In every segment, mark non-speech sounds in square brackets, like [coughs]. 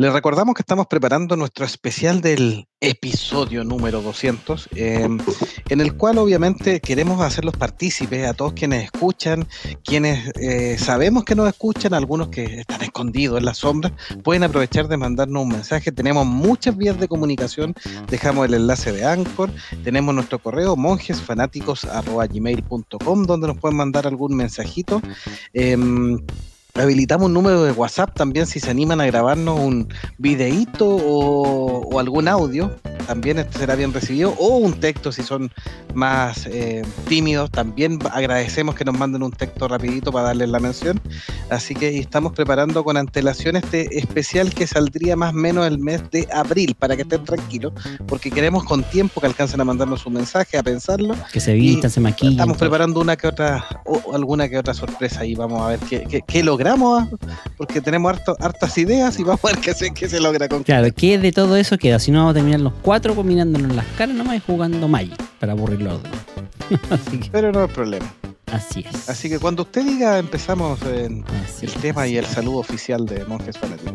Les recordamos que estamos preparando nuestro especial del episodio número 200, em, en el cual obviamente queremos hacerlos partícipes a todos quienes escuchan, quienes eh, sabemos que nos escuchan, algunos que están escondidos en la sombra, pueden aprovechar de mandarnos un mensaje. Tenemos muchas vías de comunicación, dejamos el enlace de Anchor, tenemos nuestro correo monjesfanáticos.gmail.com donde nos pueden mandar algún mensajito. Em, habilitamos un número de WhatsApp también si se animan a grabarnos un videíto o, algún audio, también este será bien recibido, o un texto si son más eh, tímidos, también agradecemos que nos manden un texto rapidito para darles la mención. Así que estamos preparando con antelación este especial que saldría más o menos el mes de abril, para que estén tranquilos, porque queremos con tiempo que alcancen a mandarnos un mensaje, a pensarlo. Que se vistan, se maquillen. Estamos preparando una que otra, o alguna que otra sorpresa y vamos a ver qué, qué, qué logramos, porque tenemos hartas ideas y vamos a ver qué se, qué se logra con Claro, ¿qué de todo eso queda? Si no vamos a terminar los cuatro combinándonos las caras nomás y jugando Magic para aburrir los [laughs] Pero no hay problema. Así es. Así que cuando usted diga, empezamos en el tema y el saludo oficial de Monjes Fanáticos.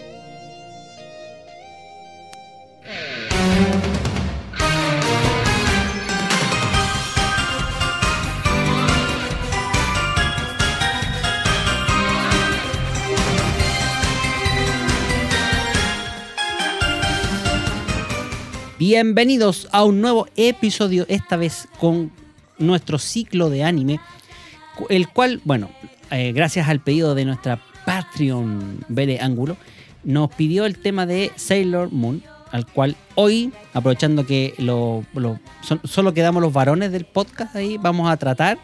Bienvenidos a un nuevo episodio, esta vez con nuestro ciclo de anime, el cual, bueno, eh, gracias al pedido de nuestra Patreon Bere Ángulo, nos pidió el tema de Sailor Moon, al cual hoy, aprovechando que lo, solo quedamos los varones del podcast ahí, vamos a tratar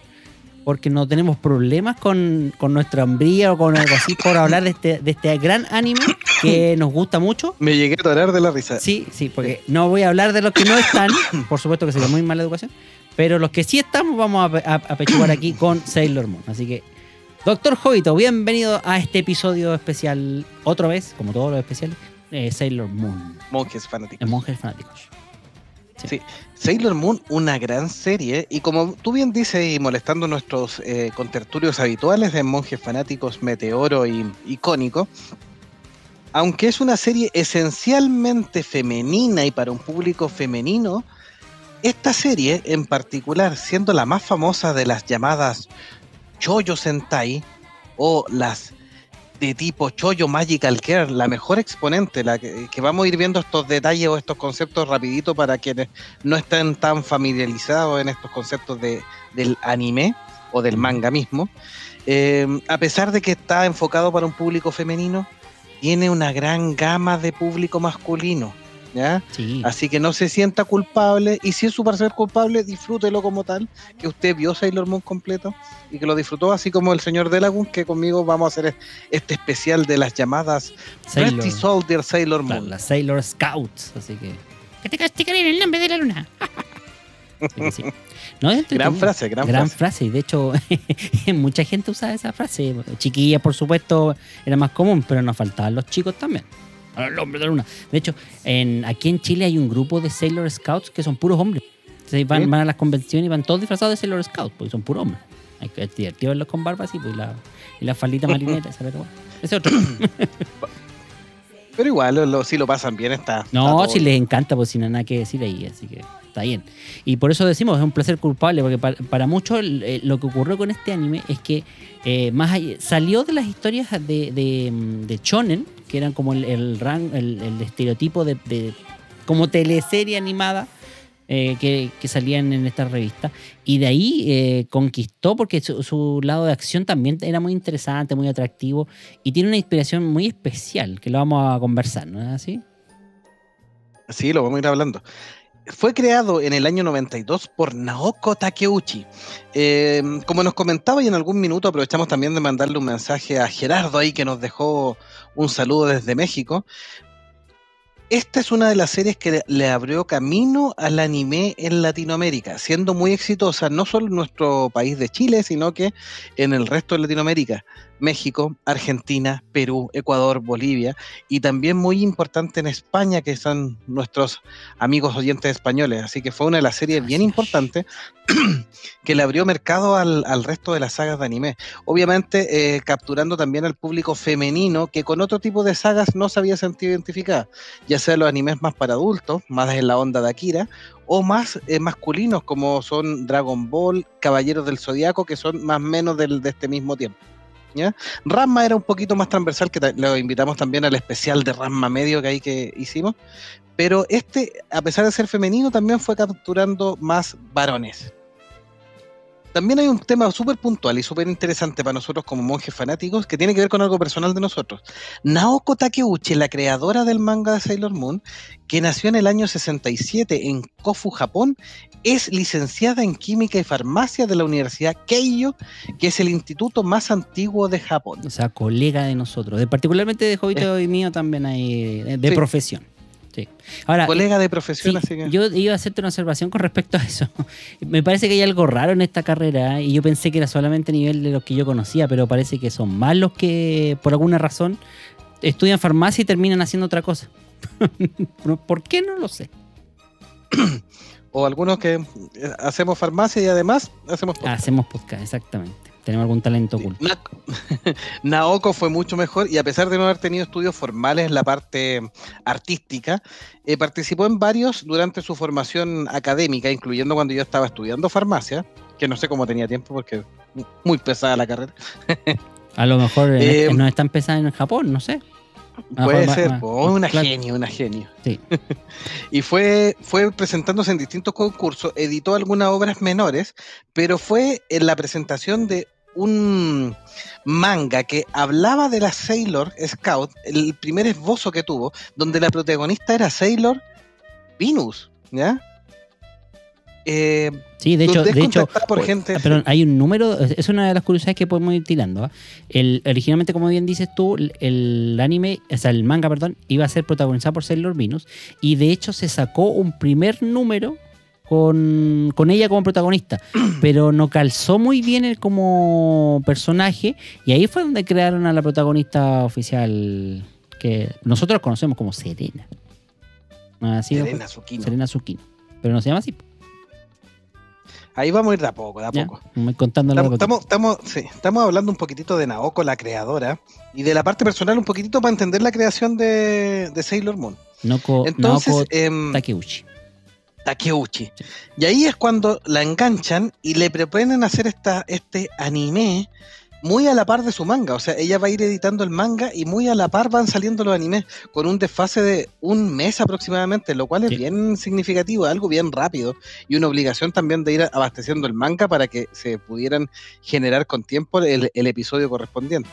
porque no tenemos problemas con, nuestra hambría o con algo así por hablar de este, de este gran anime que nos gusta mucho. Me llegué a torar de la risa. Sí, sí, porque no voy a hablar de los que no están, por supuesto que sería muy mala educación, pero los que sí estamos vamos a, a, aquí con Sailor Moon. Así que, Doctor Jovito, bienvenido a este episodio especial, otra vez, como todos los especiales, eh, Sailor Moon. Monjes fanáticos. monjes fanáticos. Sí. Sailor Moon, una gran serie, y como tú bien dices, y molestando nuestros eh, contertulios habituales de monjes fanáticos meteoro y icónico, aunque es una serie esencialmente femenina y para un público femenino, esta serie en particular, siendo la más famosa de las llamadas Choyo Sentai o las de tipo Choyo Magical Care, la mejor exponente, la que, vamos a ir viendo estos detalles o estos conceptos rapidito para quienes no estén tan familiarizados en estos conceptos de, del anime o del manga mismo. Eh, a pesar de que está enfocado para un público femenino, tiene una gran gama de público masculino. ¿Ya? Así que no se sienta culpable y si es su parecer culpable, disfrútelo como tal, que usted vio Sailor Moon completo y que lo disfrutó, así como el señor Delagun, que conmigo vamos a hacer este especial de las llamadas Pretty Soldier Sailor Moon. Las Sailor Scouts, así que... Que te castigaré en el nombre de la luna. [laughs] gran frase, gran, gran frase. Y de hecho, [laughs] mucha gente usa esa frase. Chiquilla, por supuesto, era más común, pero nos faltaban los chicos también. El hombre de la luna. De hecho, en, aquí en Chile hay un grupo de Sailor Scouts que son puros hombres. van, van, a las convenciones y van todos disfrazados de Sailor Scouts, porque son puros hombres. Hay que divertido verlos con barbas y, pues, la, y la faldita marinera. Ese otro. [coughs] Pero igual, si lo pasan bien, está. No, si les encanta, pues sin nada que decir ahí, así que está bien. Y por eso decimos, es un placer culpable, porque para, muchos eh, lo que ocurrió con este anime es que eh, más salió de las historias de, de, Shonen, que eran como el, el, el, estereotipo de, como teleserie animada, eh, que, que salían en esta revista. Y de ahí eh, conquistó porque su, su lado de acción también era muy interesante, muy atractivo y tiene una inspiración muy especial que lo vamos a conversar, ¿no es así? Sí, lo vamos a ir hablando. Fue creado en el año 92 por Naoko Takeuchi. Eh, como nos comentaba y en algún minuto aprovechamos también de mandarle un mensaje a Gerardo ahí que nos dejó un saludo desde México. Esta es una de las series que le abrió camino al anime en Latinoamérica, siendo muy exitosa no solo en nuestro país de Chile, sino que en el resto de Latinoamérica. México, Argentina, Perú, Ecuador, Bolivia y también muy importante en España, que son nuestros amigos oyentes españoles. Así que fue una de las series bien importantes [clears throat] que le abrió mercado al, al, resto de las sagas de anime. Obviamente eh, capturando también al público femenino que con otro tipo de sagas no se había sentido identificada, ya sea los animes más para adultos, más en la onda de Akira, o más eh, masculinos como son Dragon Ball, Caballeros del Zodiaco, que son más o menos del, de este mismo tiempo. ¿Ya? Ramma era un poquito más transversal, que lo invitamos también al especial de Ramma Medio que ahí que hicimos, pero este, a pesar de ser femenino, también fue capturando más varones. También hay un tema súper puntual y súper interesante para nosotros como monjes fanáticos que tiene que ver con algo personal de nosotros. Naoko Takeuchi, la creadora del manga de Sailor Moon, que nació en el año 67 en Kofu, Japón, es licenciada en Química y Farmacia de la Universidad Keiyo, que es el instituto más antiguo de Japón. O sea, colega de nosotros, de, particularmente de Jovito eh. y mío también hay de, sí. profesión. Sí. Ahora, colega de profesión, sí, así que... Yo iba a hacerte una observación con respecto a eso. [laughs] Me parece que hay algo raro en esta carrera y yo pensé que era solamente a nivel de los que yo conocía, pero parece que son más los que, por alguna razón, estudian farmacia y terminan haciendo otra cosa. [laughs] ¿Por qué? No lo sé. o algunos que hacemos farmacia y además hacemos podcast. Hacemos podcast, exactamente. Tenemos algún talento oculto. Na [laughs] Naoko fue mucho mejor y a pesar de no haber tenido estudios formales en la parte artística, eh, participó en varios durante su formación académica, incluyendo cuando yo estaba estudiando farmacia, que no sé cómo tenía tiempo porque muy pesada la carrera. [laughs] a lo mejor eh, no es tan pesada en Japón, no sé. Puede ser, oh, una claro. genio, una genio. Sí. [laughs] y fue, fue presentándose en distintos concursos, editó algunas obras menores, pero fue en la presentación de un manga que hablaba de la Sailor Scout, el primer esbozo que tuvo, donde la protagonista era Sailor Venus, ¿ya? Eh, sí, de hecho, de hecho por gente, perdón, hay un número, es una de las curiosidades que podemos ir tirando. ¿eh? El, originalmente, como bien dices tú, el anime, o sea, el manga, perdón, iba a ser protagonizado por Sailor Venus y de hecho se sacó un primer número con, con, ella como protagonista, [clears throat] pero no calzó muy bien el como personaje y ahí fue donde crearon a la protagonista oficial que nosotros conocemos como Serena. Así Serena Tsukino. Serena Tsukino, pero no se llama así. Ahí vamos a ir de a poco, de a poco. Contando estamos, estamos, estamos, sí, estamos hablando un poquitito de Naoko, la creadora, y de la parte personal un poquitito para entender la creación de, de Sailor Moon. Noko, Entonces, Naoko eh, Takeuchi. Takeuchi. Y ahí es cuando la enganchan y le proponen hacer esta, este anime muy a la par de su manga. O sea, ella va a ir editando el manga y muy a la par van saliendo los animes con un desfase de un mes aproximadamente, lo cual es Sí. bien significativo, algo bien rápido y una obligación también de ir abasteciendo el manga para que se pudieran generar con tiempo el, el episodio correspondiente.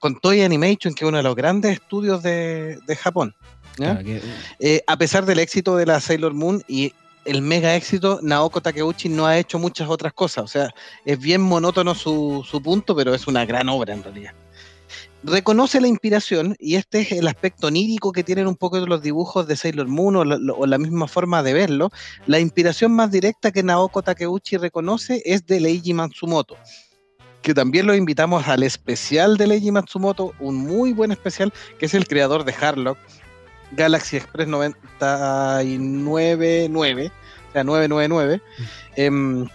Con Toei Animation, que es uno de los grandes estudios de, de Japón. Claro, que- Eh, a pesar del éxito de la Sailor Moon y el mega éxito, Naoko Takeuchi no ha hecho muchas otras cosas. O sea, es bien monótono su, su punto, pero es una gran obra en realidad. Reconoce la inspiración y este es el aspecto onírico que tienen un poco de los dibujos de Sailor Moon o la, o la misma forma de verlo. La inspiración más directa que Naoko Takeuchi reconoce es de Leiji Matsumoto que también lo invitamos al especial de Leiji Matsumoto, un muy buen especial, que es el creador de Harlock, Galaxy Express 999, o sea, 999, em,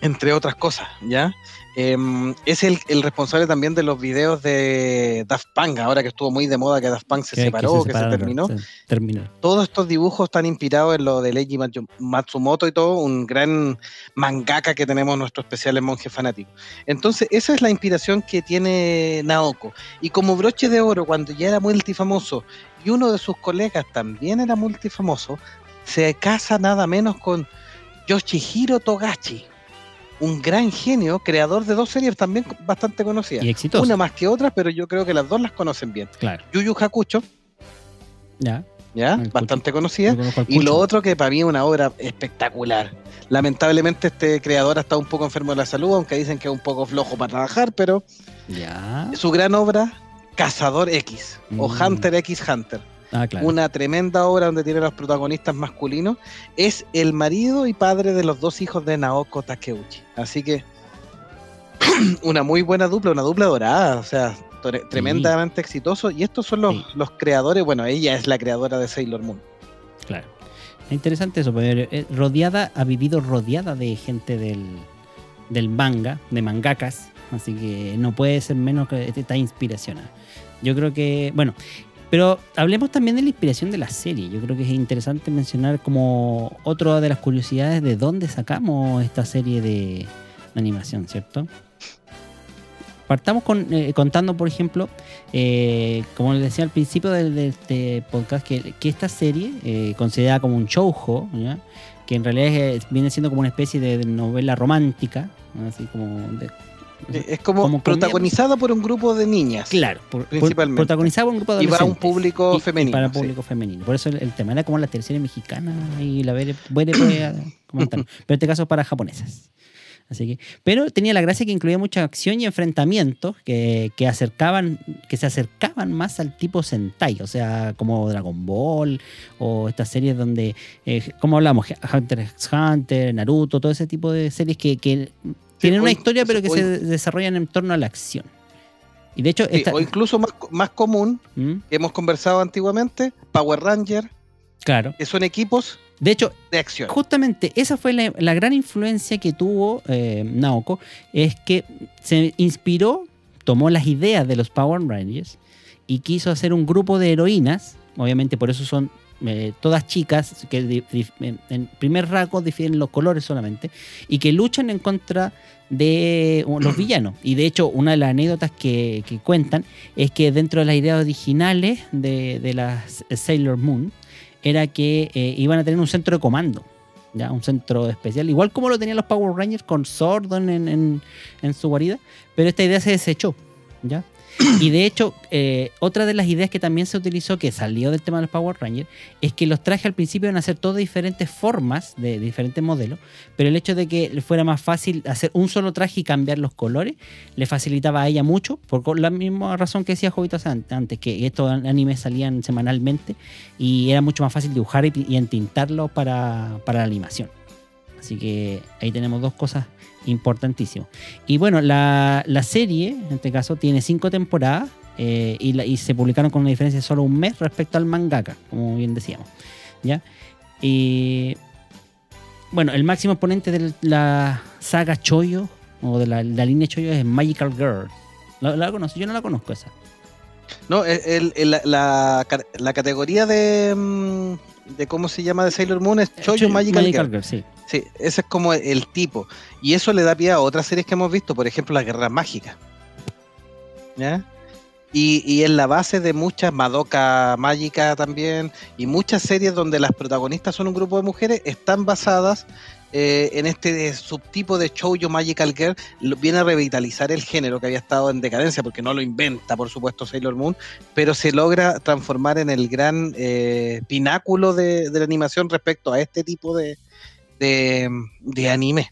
entre otras cosas, ¿ya? Em, es el, el responsable también de los videos de Daft Punk, ahora que estuvo muy de moda que Daft Punk se que separó, que se, terminó. se terminó. Todos estos dibujos están inspirados en lo de Leiji Matsu- Matsumoto y todo, un gran mangaka que tenemos nuestro especial en Monje Fanático. Entonces, esa es la inspiración que tiene Naoko. Y como broche de oro, cuando ya era multifamoso y uno de sus colegas también era multifamoso, se casa nada menos con Yoshihiro Togashi, un gran genio, creador de dos series también bastante conocidas. Y. Una más que otra, pero yo creo que las dos las conocen bien. Claro. Yu Yu Hakucho, Ya. ¿ya? Bastante conocida. Y lo otro que para mí es una obra espectacular. Lamentablemente este creador ha estado un poco enfermo de la salud, aunque dicen que es un poco flojo para trabajar, pero Ya. su gran obra, Cazador X o Mm. Hunter X Hunter, Ah, claro. una tremenda obra donde tiene los protagonistas masculinos, es el marido y padre de los dos hijos de Naoko Takeuchi. Así que [clears throat] una muy buena dupla, una dupla dorada, o sea, tremendamente exitoso. Y estos son los, Sí. los creadores, bueno, ella es la creadora de Sailor Moon. Claro. Es interesante eso, porque eh, rodeada, ha vivido rodeada de gente del, del manga, de mangakas, así que no puede ser menos que esta inspiración. Yo creo que, bueno, pero hablemos también de la inspiración de la serie. Yo creo que es interesante mencionar como otra de las curiosidades de dónde sacamos esta serie de animación, ¿cierto? Partamos con, eh, contando, por ejemplo, eh, como les decía al principio de, de este podcast, que, esta serie, eh, considerada como un shoujo, ¿ya? que en realidad es- viene siendo como una especie de, novela romántica, así como... de- Es como, Como protagonizada por un grupo de niñas. claro, por, por- Principalmente. protagonizado por un grupo de Y para un público Y- y femenino. para sí. público femenino. Por eso el, el tema era como la tercera mexicana y la puede [clears throat] comentar. Pero en este caso para japonesas. Así que, pero tenía la gracia que incluía mucha acción y enfrentamientos que, que acercaban, que se acercaban más al tipo Sentai, o sea, como Dragon Ball o estas series donde, eh, como hablamos, Hunter x Hunter, Naruto, todo ese tipo de series que, que tienen una historia pero que se desarrollan en torno a la acción. Y de hecho, Sí, esta- o incluso más, más común, ¿Mm? que hemos conversado antiguamente, Power Ranger, claro. que son equipos De hecho, de acción. Justamente esa fue la, la gran influencia que tuvo eh, Naoko, es que se inspiró, tomó las ideas de los Power Rangers y quiso hacer un grupo de heroínas, obviamente por eso son eh, todas chicas que en, primer rasgo difieren los colores solamente y que luchan en contra de los [clears throat] villanos. Y de hecho, una de las anécdotas que, que cuentan es que dentro de las ideas originales de, de las Sailor Moon era que eh, iban a tener un centro de comando. ¿ya? Un centro especial, igual como lo tenían los Power Rangers con Sordon en, en- en su guarida, pero esta idea se desechó. ¿ya? [clears throat] Y de hecho, eh, otra de las ideas que también se utilizó, que salió del tema de los Power Rangers, es que los trajes al principio iban a ser todas diferentes formas, de diferentes modelos, pero el hecho de que fuera más fácil hacer un solo traje y cambiar los colores, le facilitaba a ella mucho, por la misma razón que decía Jovitas an- antes, que estos animes salían semanalmente y era mucho más fácil dibujar y, y para, para la animación. Así que ahí tenemos dos cosas importantísimas. Y bueno, la, la serie, en este caso, tiene cinco temporadas eh, y, la- y se publicaron con una diferencia de solo un mes respecto al mangaka, como bien decíamos. ¿ya? Y bueno, el máximo exponente de la saga Choyo o de la, la línea Choyo es Magical Girl. ¿La, la conoces? Yo no la conozco esa. No, el- el- la, la ca- la categoría de, mm, de cómo se llama de Sailor Moon es Choyo Choyo- Magical, Girl. Girl, sí. Sí, ese es como el tipo. Y eso le da pie a otras series que hemos visto, por ejemplo, la Guerra Mágica. ¿Ya? Y, y es la base de muchas Madoka Mágica también, y muchas series donde las protagonistas son un grupo de mujeres, están basadas eh, en este subtipo de Shoujo Magical Girl. Viene a revitalizar el género que había estado en decadencia, porque no lo inventa, por supuesto, Sailor Moon, pero se logra transformar en el gran eh, pináculo de la animación respecto a este tipo de, de, de anime.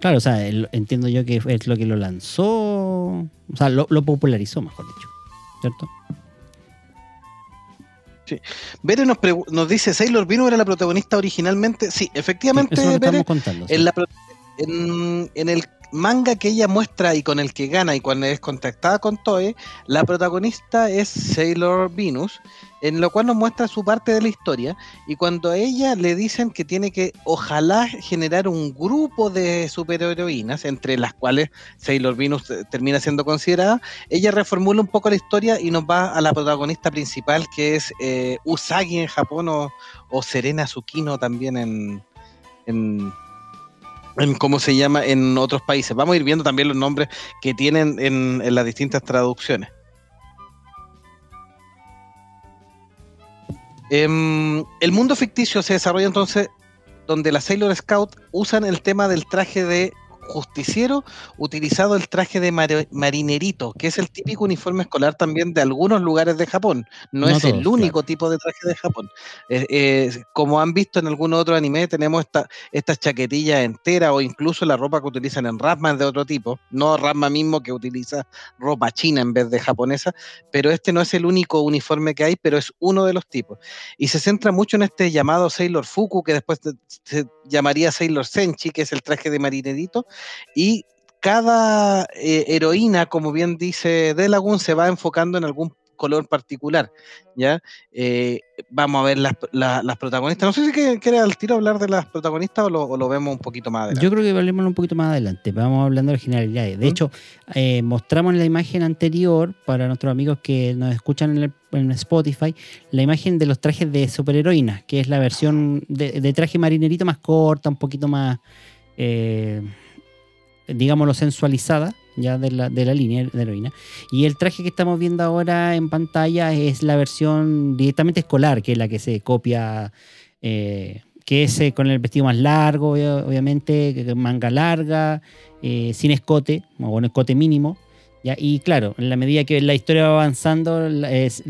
Claro, o sea, el- entiendo yo que es lo que lo lanzó, o sea, lo, lo popularizó, mejor dicho. ¿Cierto? Bere nos, nos dice, Sailor Venus era la protagonista originalmente. Sí, efectivamente, Bere, contando. sí. en, la en, en el manga que ella muestra y con el que gana y cuando es contactada con Toe, la protagonista es Sailor Venus, en lo cual nos muestra su parte de la historia. Y cuando a ella le dicen que tiene que, ojalá, generar un grupo de superheroínas, entre las cuales Sailor Venus eh, termina siendo considerada, ella reformula un poco la historia y nos va a la protagonista principal, que es eh, Usagi en Japón o, o Serena Tsukino también en, en, en cómo se llama en otros países. Vamos a ir viendo también los nombres que tienen en, en las distintas traducciones. Em, el mundo ficticio se desarrolla entonces donde las Sailor Scout usan el tema del traje de justiciero utilizado el traje de marinerito, que es el típico uniforme escolar también de algunos lugares de Japón. No, es el único tipo de traje de Japón. como han visto en algún otro anime, tenemos esta, estas chaquetillas enteras o incluso la ropa que utilizan en Rasma de otro tipo. No Rasma mismo que utiliza ropa china en vez de japonesa, pero este no es el único uniforme que hay, pero es uno de los tipos. Y se centra mucho en este llamado Sailor Fuku, que después se llamaría Sailor Senchi, que es el traje de marinerito, y cada eh, heroína, como bien dice Delagun, se va enfocando en algún color particular, ¿ya? Eh, vamos a ver las, las, protagonistas. No sé si quiere al tiro hablar de las protagonistas o lo, vemos un poquito más adelante. Yo creo que hablemos un poquito más adelante. Vamos hablando de generalidades. De ¿Mm? hecho, eh, mostramos en la imagen anterior, para nuestros amigos que nos escuchan en, Spotify, la imagen de los trajes de superheroínas, que es la versión de, traje marinerito más corta, un poquito más digámoslo, sensualizada ya de la, de la línea de heroína. Y el traje que estamos viendo ahora en pantalla es la versión directamente escolar, que es la que se copia, eh, que es eh, con el vestido más largo, obviamente, manga larga, eh, sin escote, o con escote mínimo. Y claro, en la medida que la historia va avanzando,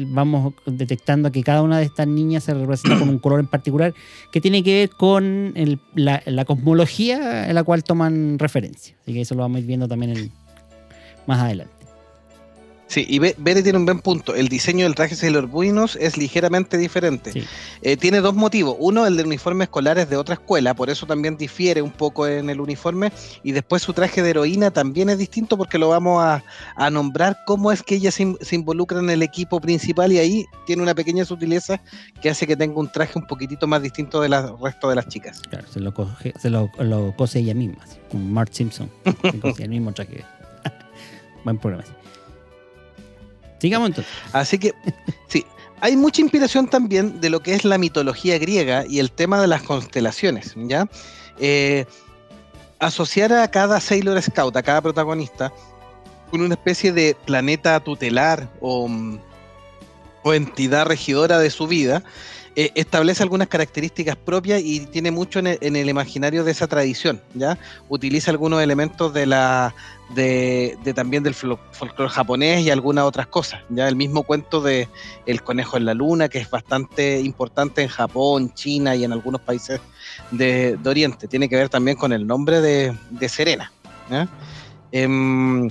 vamos detectando que cada una de estas niñas se representa con un color en particular que tiene que ver con la, cosmología en la cual toman referencia. Así que eso lo vamos a ir viendo también más adelante. Sí, y Bere tiene un buen punto. El diseño del traje Sailor Buenos es ligeramente diferente. Eh, tiene dos motivos. Uno, el de uniforme escolar es de otra escuela, por eso también difiere un poco en el uniforme. Y después su traje de heroína también es distinto porque lo vamos a, nombrar cómo es que ella se, involucra en el equipo principal y ahí tiene una pequeña sutileza que hace que tenga un traje un poquitito más distinto del resto de las chicas. Claro, se lo, se lo, cose ella misma, como Mark Simpson. el mismo traje. [laughs] Buen programa. Sigamos entonces. Así que, sí, hay mucha inspiración también de lo que es la mitología griega y el tema de las constelaciones, ¿ya? Eh, asociar a cada Sailor Scout, a cada protagonista, con una especie de planeta tutelar o, o entidad regidora de su vida, eh, establece algunas características propias y tiene mucho en el, imaginario de esa tradición, ¿ya? Utiliza algunos elementos de la de, también del folclore japonés y algunas otras cosas, ya el mismo cuento de el conejo en la luna, que es bastante importante en Japón, China y en algunos países de, Oriente, tiene que ver también con el nombre de, Serena, em,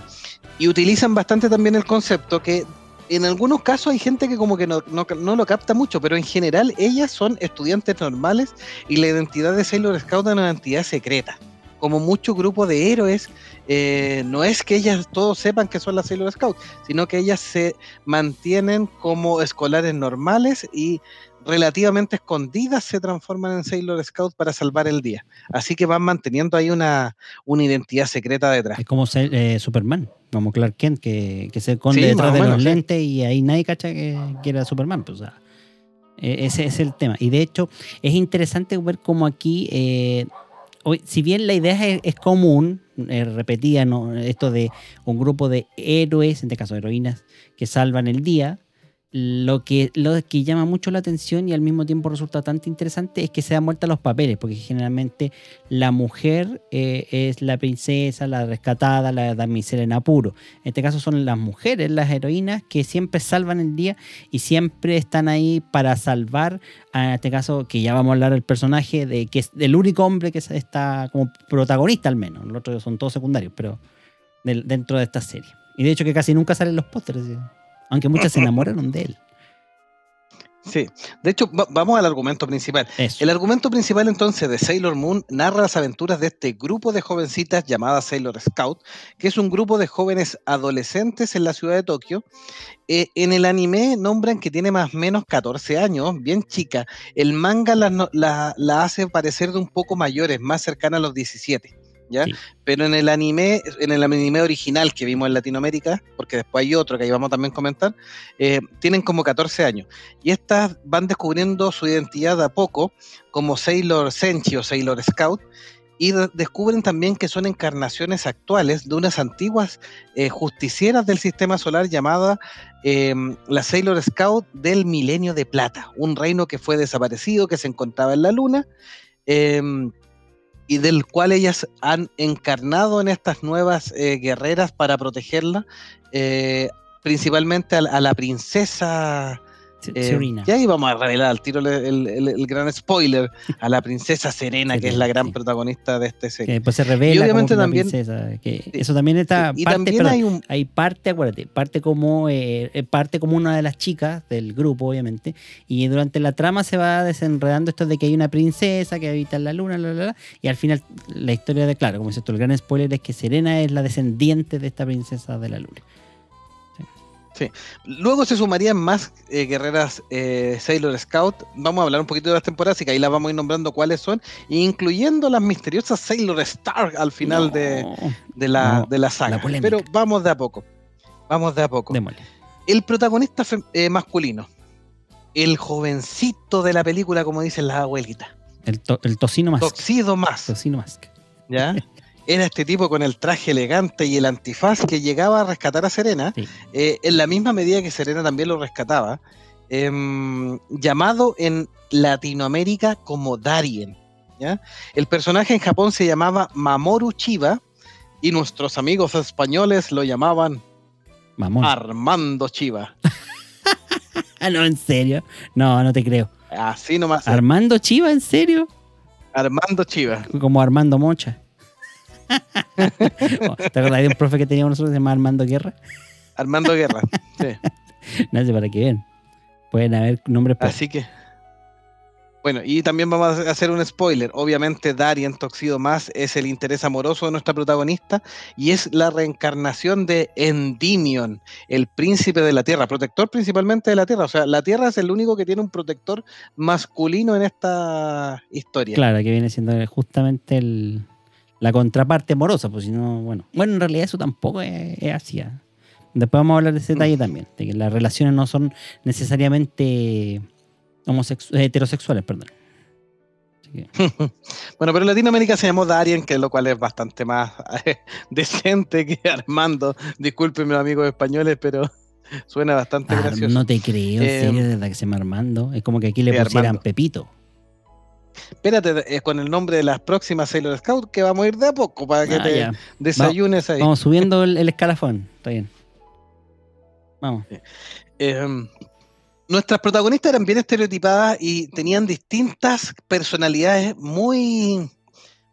y utilizan bastante también el concepto que en algunos casos hay gente que como que no, lo capta mucho, pero en general ellas son estudiantes normales y la identidad de Sailor Scout es una identidad secreta. Como muchos grupos de héroes, eh, no es que ellas todos sepan que son las Sailor Scout, sino que ellas se mantienen como escolares normales y relativamente escondidas se transforman en Sailor Scout para salvar el día. Así que van manteniendo ahí una, una identidad secreta detrás. Es como eh, Superman, como Clark Kent, que, se esconde detrás de los lentes y ahí nadie cacha que, era Superman. Pues, e, ese es el tema. Y de hecho, es interesante ver cómo aquí, eh, si bien la idea es, común, eh, repetida, ¿no? esto de un grupo de héroes, en este caso heroínas, que salvan el día, lo que, lo que llama mucho la atención y al mismo tiempo resulta tan interesante es que se dan vuelta los papeles, porque generalmente la mujer eh, es la princesa, la rescatada, la damisela en apuro. En este caso son las mujeres, las heroínas, que siempre salvan el día y siempre están ahí para salvar, en este caso, que ya vamos a hablar del personaje, de que es el único hombre que está como protagonista al menos, los otros son todos secundarios, pero dentro de esta serie. Y de hecho que casi nunca salen los pósteres aunque muchas se enamoraron de él. Sí, de hecho, vamos al argumento principal. El argumento principal entonces de Sailor Moon narra las aventuras de este grupo de jovencitas llamada Sailor Scout, que es un grupo de jóvenes adolescentes en la ciudad de Tokio. Eh, en el anime nombran que tiene más o menos 14 años, bien chica. El manga la, la hace parecer de un poco mayores, más cercana a los 17. Pero en el anime, en el anime original que vimos en Latinoamérica, porque después hay otro que ahí vamos también a comentar, eh, tienen como 14 años. Y estas van descubriendo su identidad a poco, como Sailor Senchi o Sailor Scout, y descubren también que son encarnaciones actuales de unas antiguas eh, justicieras del sistema solar llamada eh, la Sailor Scout del Milenio de Plata, un reino que fue desaparecido, que se encontraba en la Luna, em, y del cual ellas han encarnado en estas nuevas eh, guerreras para protegerla, eh, principalmente a, la- princesa eh, y ahí vamos a revelar al tiro el, el- el- el gran spoiler a la princesa Serena, que es la gran sí. protagonista de este Que serie. después se revela Y obviamente como también- princesa. Que Sí. eso también está. y parte, también perdón, hay un... hay parte, acuérdate, parte como eh, eh, parte como una de las chicas del grupo, obviamente, y durante la trama se va desenredando esto de que hay una princesa que habita en la luna, bla, bla, bla, y al final la historia de, claro, como dices tú, el gran spoiler es que Serena es la descendiente de esta princesa de la luna. Luego se sumarían más eh, guerreras eh, Sailor Scout. Vamos a hablar un poquito de las temporadas, así que ahí las vamos a ir nombrando cuáles son, incluyendo las misteriosas Sailor Star al final No, de, de la, No, de la saga. la. Pero vamos de a poco. Vamos de a poco. démosle. El protagonista eh, masculino. El jovencito de la película, como dicen las abuelitas. El, to- el tocino más. Toxido más. Tocino mask. ¿ya? [laughs] Era este tipo con el traje elegante y el antifaz que llegaba a rescatar a Serena, Sí. eh, en la misma medida que Serena también lo rescataba, em, llamado en Latinoamérica como Darien. ¿ya? El personaje en Japón se llamaba Mamoru Chiba y nuestros amigos españoles lo llamaban Mamón. Armando Chiba. Ah, [laughs] no, en serio. No, no te creo. Así nomás. Armando Chiva, ¿en serio? Armando Chiva. Como Armando Mocha. ¿Te acuerdas de un profe que teníamos nosotros que se llama Armando Guerra? Armando Guerra. sí. [laughs] No sé para qué ven. Pueden haber nombres peores. Así que. Bueno, y también vamos a hacer un spoiler. Obviamente, Darien Toxido Más es el interés amoroso de nuestra protagonista y es la reencarnación de Endymion, el príncipe de la Tierra, protector principalmente de la Tierra. O sea, la Tierra es el único que tiene un protector masculino en esta historia. Claro, que viene siendo justamente el- la contraparte amorosa, pues si no, bueno. Bueno, en realidad eso tampoco es, es así. ¿ah? Después vamos a hablar de ese detalle también, de que las relaciones no son necesariamente eh, heterosexuales, perdón. Que, [laughs] Bueno, pero en Latinoamérica se llamó Darien, que lo cual es bastante más eh, [laughs] decente que Armando. Discúlpenme, amigos españoles, pero [laughs] suena bastante ah, gracioso. no te creo, en Eh, serio, desde que se llama Armando. Es como que aquí le pusieran Armando. Pepito. Espérate, eh, con el nombre de las próximas Sailor Scout, que vamos a ir de a poco para que Ah, te ya. desayunes ahí. Vamos subiendo el, el escalafón. Está bien. Vamos. Eh, nuestras protagonistas eran bien estereotipadas y tenían distintas personalidades muy,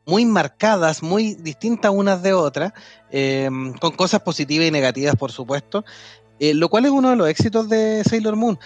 muy marcadas, muy distintas unas de otras, eh, con cosas positivas y negativas, por supuesto, eh, lo cual es uno de los éxitos de Sailor Moon,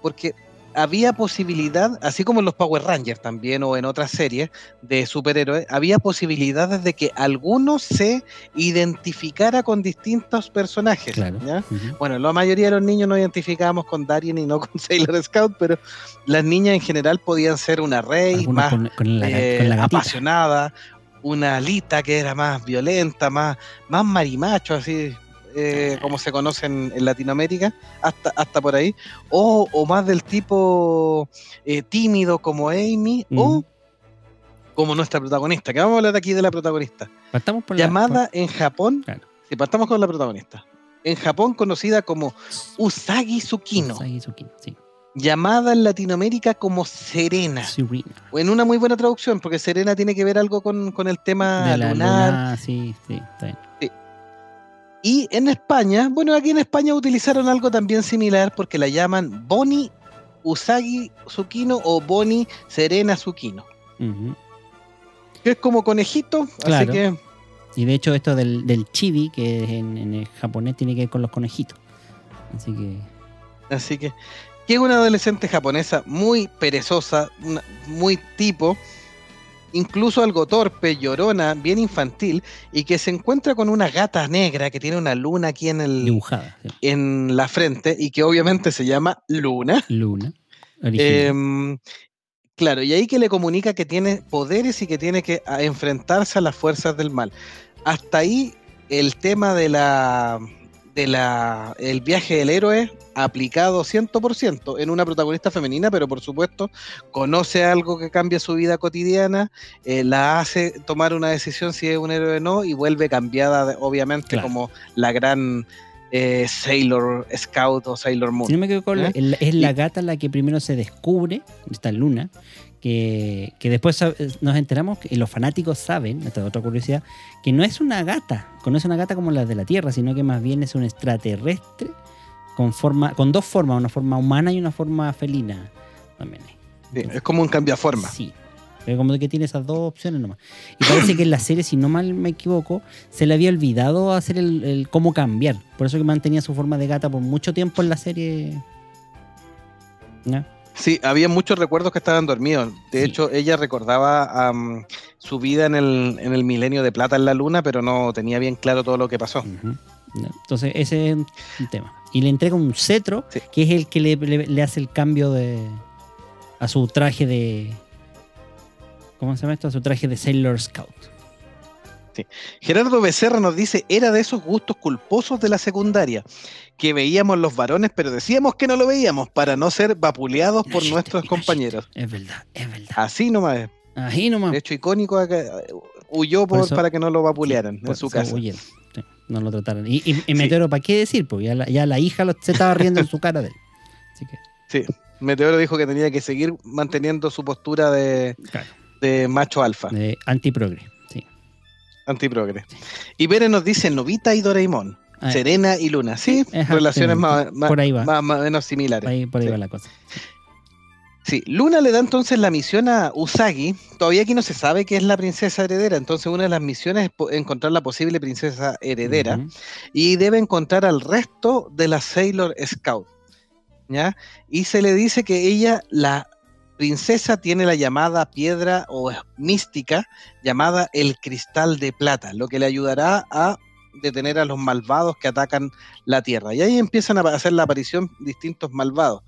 porque había posibilidad, así como en los Power Rangers también o en otras series de superhéroes, había posibilidades de que alguno se identificara con distintos personajes. Claro. ¿ya? Ujú. Bueno, la mayoría de los niños nos identificábamos con Darien y no con [laughs] Sailor Scout, pero las niñas en general podían ser una Rey Algunos más con, con la, eh, con la gatita. apasionada, una Alita que era más violenta, más, más marimacho, así eh, como se conoce en, en Latinoamérica, hasta, hasta por ahí, o, o más del tipo eh, tímido como Amy, o como nuestra protagonista, que vamos a hablar aquí de la protagonista Partamos por la- llamada en Japón, Claro. si partamos con la protagonista, en Japón conocida como Usagi Tsukino, Usagi Tsukino, sí. llamada en Latinoamérica como Serena, Serena. en una muy buena traducción, porque Serena tiene que ver algo con, con el tema de la lunar, luna, sí, sí, está bien. Y en España, bueno, aquí en España utilizaron algo también similar, porque la llaman Bonnie Usagi Tsukino o Bonnie Serena Tsukino, que es como conejito, Claro. así que Y de hecho esto del, del chibi, que en, en el japonés tiene que ver con los conejitos. Así que... Así que, que es una adolescente japonesa muy perezosa, una- muy tipo, incluso algo torpe, llorona, bien infantil, y que se encuentra con una gata negra que tiene una luna aquí en, el, Dibujada. sí. en la frente y que obviamente se llama Luna. Luna. Em, claro, y ahí que le comunica que tiene poderes y que tiene que a, enfrentarse a las fuerzas del mal. Hasta ahí el tema de la de la el viaje del héroe aplicado 100% en una protagonista femenina, pero por supuesto conoce algo que cambia su vida cotidiana, eh, la hace tomar una decisión si es un héroe o no y vuelve cambiada obviamente Claro. como la gran eh, Sailor Scout o Sailor Moon. Si no me equivoco, ¿Eh? es la gata la que primero se descubre, esta luna, que, que después sab- nos enteramos, y los fanáticos saben, esta es otra curiosidad, que no es una gata, que no es una gata como la de la Tierra, sino que más bien es un extraterrestre con, forma, con dos formas, una forma humana y una forma felina. También hay. Sí, es como un cambiaforma. Sí. Pero como que tiene esas dos opciones nomás. Y parece que en la serie, si no mal me equivoco, se le había olvidado hacer el, el cómo cambiar. Por eso que mantenía su forma de gata por mucho tiempo en la serie. ¿Ya? Sí, había muchos recuerdos que estaban dormidos. De Sí. hecho, ella recordaba su vida en el, en el milenio de plata en la luna, pero no tenía bien claro todo lo que pasó. Entonces, ese es un, tema. Y le entrega un cetro, Sí. que es el que le, le- le hace el cambio de a su traje de. ¿Cómo se llama esto? A su traje de Sailor Scout. Gerardo Becerra nos dice, era de esos gustos culposos de la secundaria, que veíamos los varones, pero decíamos que no lo veíamos para no ser vapuleados por nuestros compañeros. Es verdad, es verdad. Así nomás. Ahí nomás. De hecho, icónico acá, huyó Por por, eso- para que no lo vapulearan en su casa. huyeron. Sí, no lo trataron. Y, y, y Meteoro, ¿para qué decir? Pues ya la, ya la hija lo- se estaba riendo en su cara de él. Así que, Sí, Meteoro dijo que tenía que seguir manteniendo su postura de, claro, de macho alfa, de antiprogre. Sí. antiprogre. Y Pérez nos dice Novita y Doraemon, Serena y Luna. Sí, relaciones más, más, Por ahí va. más- más o menos similares. ahí, por ahí Sí. va la cosa. Sí, Luna le da entonces la misión a Usagi. Todavía aquí no se sabe qué es la princesa heredera, entonces una de las misiones es encontrar la posible princesa heredera y debe encontrar al resto de la Sailor Scout. ¿Ya? Y se le dice que ella, la princesa, tiene la llamada piedra o mística llamada el cristal de plata, lo que le ayudará a detener a los malvados que atacan la Tierra. Y ahí empiezan a hacer la aparición distintos malvados.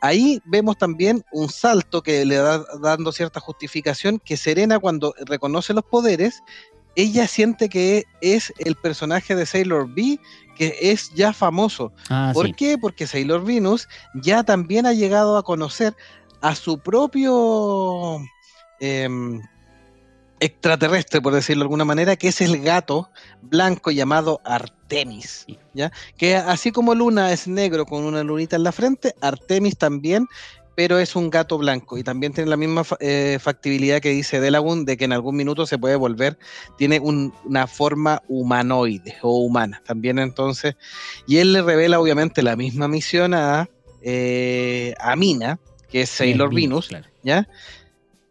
Ahí vemos también un salto que le da dando cierta justificación que Serena cuando reconoce los poderes, ella siente que es el personaje de Sailor V que es ya famoso. Ah, ¿Por sí. qué? Porque Sailor Venus ya también ha llegado a conocer a su propio em, extraterrestre, por decirlo de alguna manera, que es el gato blanco llamado Artemis. ¿ya? Que así como Luna es negro con una lunita en la frente, Artemis también, pero es un gato blanco y también tiene la misma eh, factibilidad que dice Delagun de que en algún minuto se puede volver, tiene un- una forma humanoide o humana también entonces, y él le revela obviamente la misma misión a, eh, a Mina, que es Sailor Venus, Venus, claro. ¿ya?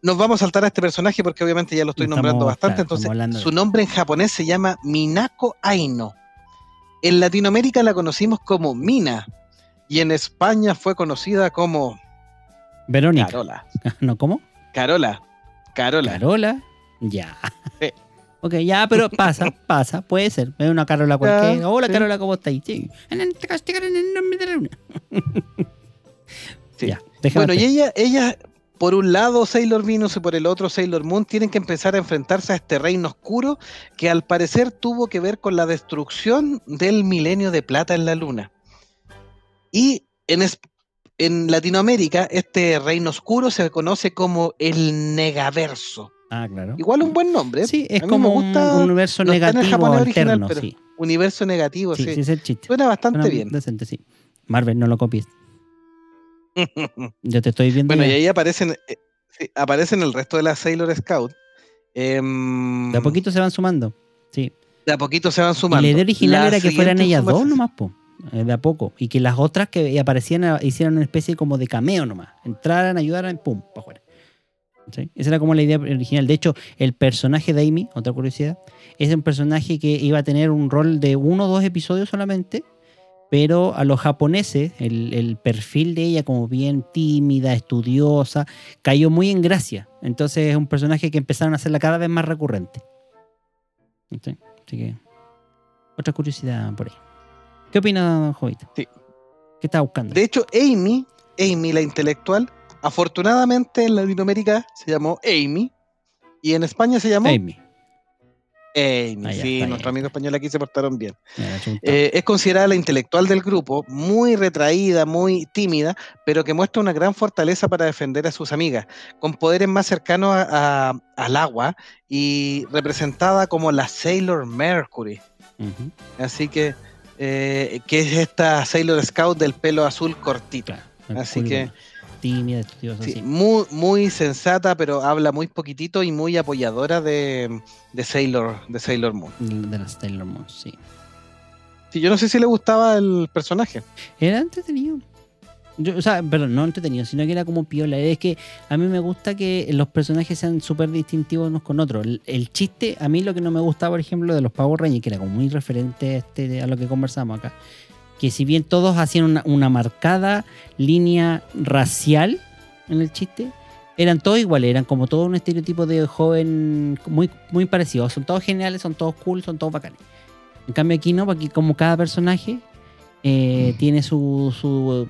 Nos vamos a saltar a este personaje porque obviamente ya lo estoy Estamos, nombrando bastante, claro, entonces su nombre en japonés se llama Minako Aino. En Latinoamérica la conocimos como Mina y en España fue conocida como Verónica. Carola. [laughs] ¿No cómo? Carola. Carola. Carola. Ya. Sí. Ok, ya, pero pasa, pasa, puede ser. Es una Carola cualquiera. Hola, sí. Carola, ¿cómo estáis? Sí. Sí. Ya, Bueno, y ella, ella, por un lado Sailor Venus y por el otro Sailor Moon, tienen que empezar a enfrentarse a este reino oscuro que al parecer tuvo que ver con la destrucción del milenio de plata en la luna. Y en, es- en Latinoamérica, este reino oscuro se conoce como el Negaverso. Ah, claro. Igual un buen nombre. Sí, es A mí como me gusta- un universo no está en el negativo original, alterno, pero sí. Universo negativo, Sí, sí. sí, es el chiste. Suena bastante Suena bien. Decente, sí. Marvel, no lo copies. [laughs] Yo te estoy viendo. Bueno, y ahí aparecen, eh, sí, aparecen el resto de la Sailor Scout. Em, De a poquito se van sumando. Sí. de a poquito se van sumando. la idea original La era que fueran ellas dos nomás, po. eh, De a poco. Y que las otras que aparecían eh, hicieran una especie como de cameo nomás. Entraran, ayudaran, pum, para afuera. ¿Sí? Esa era como la idea original. De hecho, el personaje de Amy, otra curiosidad, es un personaje que iba a tener un rol de uno o dos episodios solamente, pero a los japoneses, el, el perfil de ella como bien tímida, estudiosa, cayó muy en gracia. Entonces es un personaje que empezaron a hacerla cada vez más recurrente. ¿Sí? Así que, otra curiosidad por ahí. ¿Qué opina, Jovita? Sí. ¿Qué está buscando? De hecho, Amy, Amy la intelectual, afortunadamente en Latinoamérica se llamó Amy y en España se llamó Amy. Amy. Ah, ya, sí, nuestros amigos españoles aquí se portaron bien. Eh, es considerada la intelectual del grupo, muy retraída, muy tímida, pero que muestra una gran fortaleza para defender a sus amigas, con poderes más cercanos a- a- al agua y representada como la Sailor Mercury. Así que, eh, que es esta Sailor Scout del pelo azul cortito. claro. Así que bueno. Tímida, Sí, muy, muy sensata, pero habla muy poquitito y muy apoyadora de, de Sailor, de Sailor Moon. De Sailor Moon, sí. Sí, yo no sé si le gustaba el personaje. Era entretenido. Yo, o sea, perdón, no entretenido, sino que era como piola. Es que a mí me gusta que los personajes sean súper distintivos unos con otros. El, el chiste, a mí lo que no me gustaba, por ejemplo, de los Power Rangers, que era como muy referente a, este, a lo que conversamos acá, que si bien todos hacían una, una marcada línea racial en el chiste, eran todos iguales, eran como todo un estereotipo de joven muy, muy parecido. Son todos geniales, son todos cool, son todos bacanes. En cambio aquí no, aquí como cada personaje eh, tiene su, su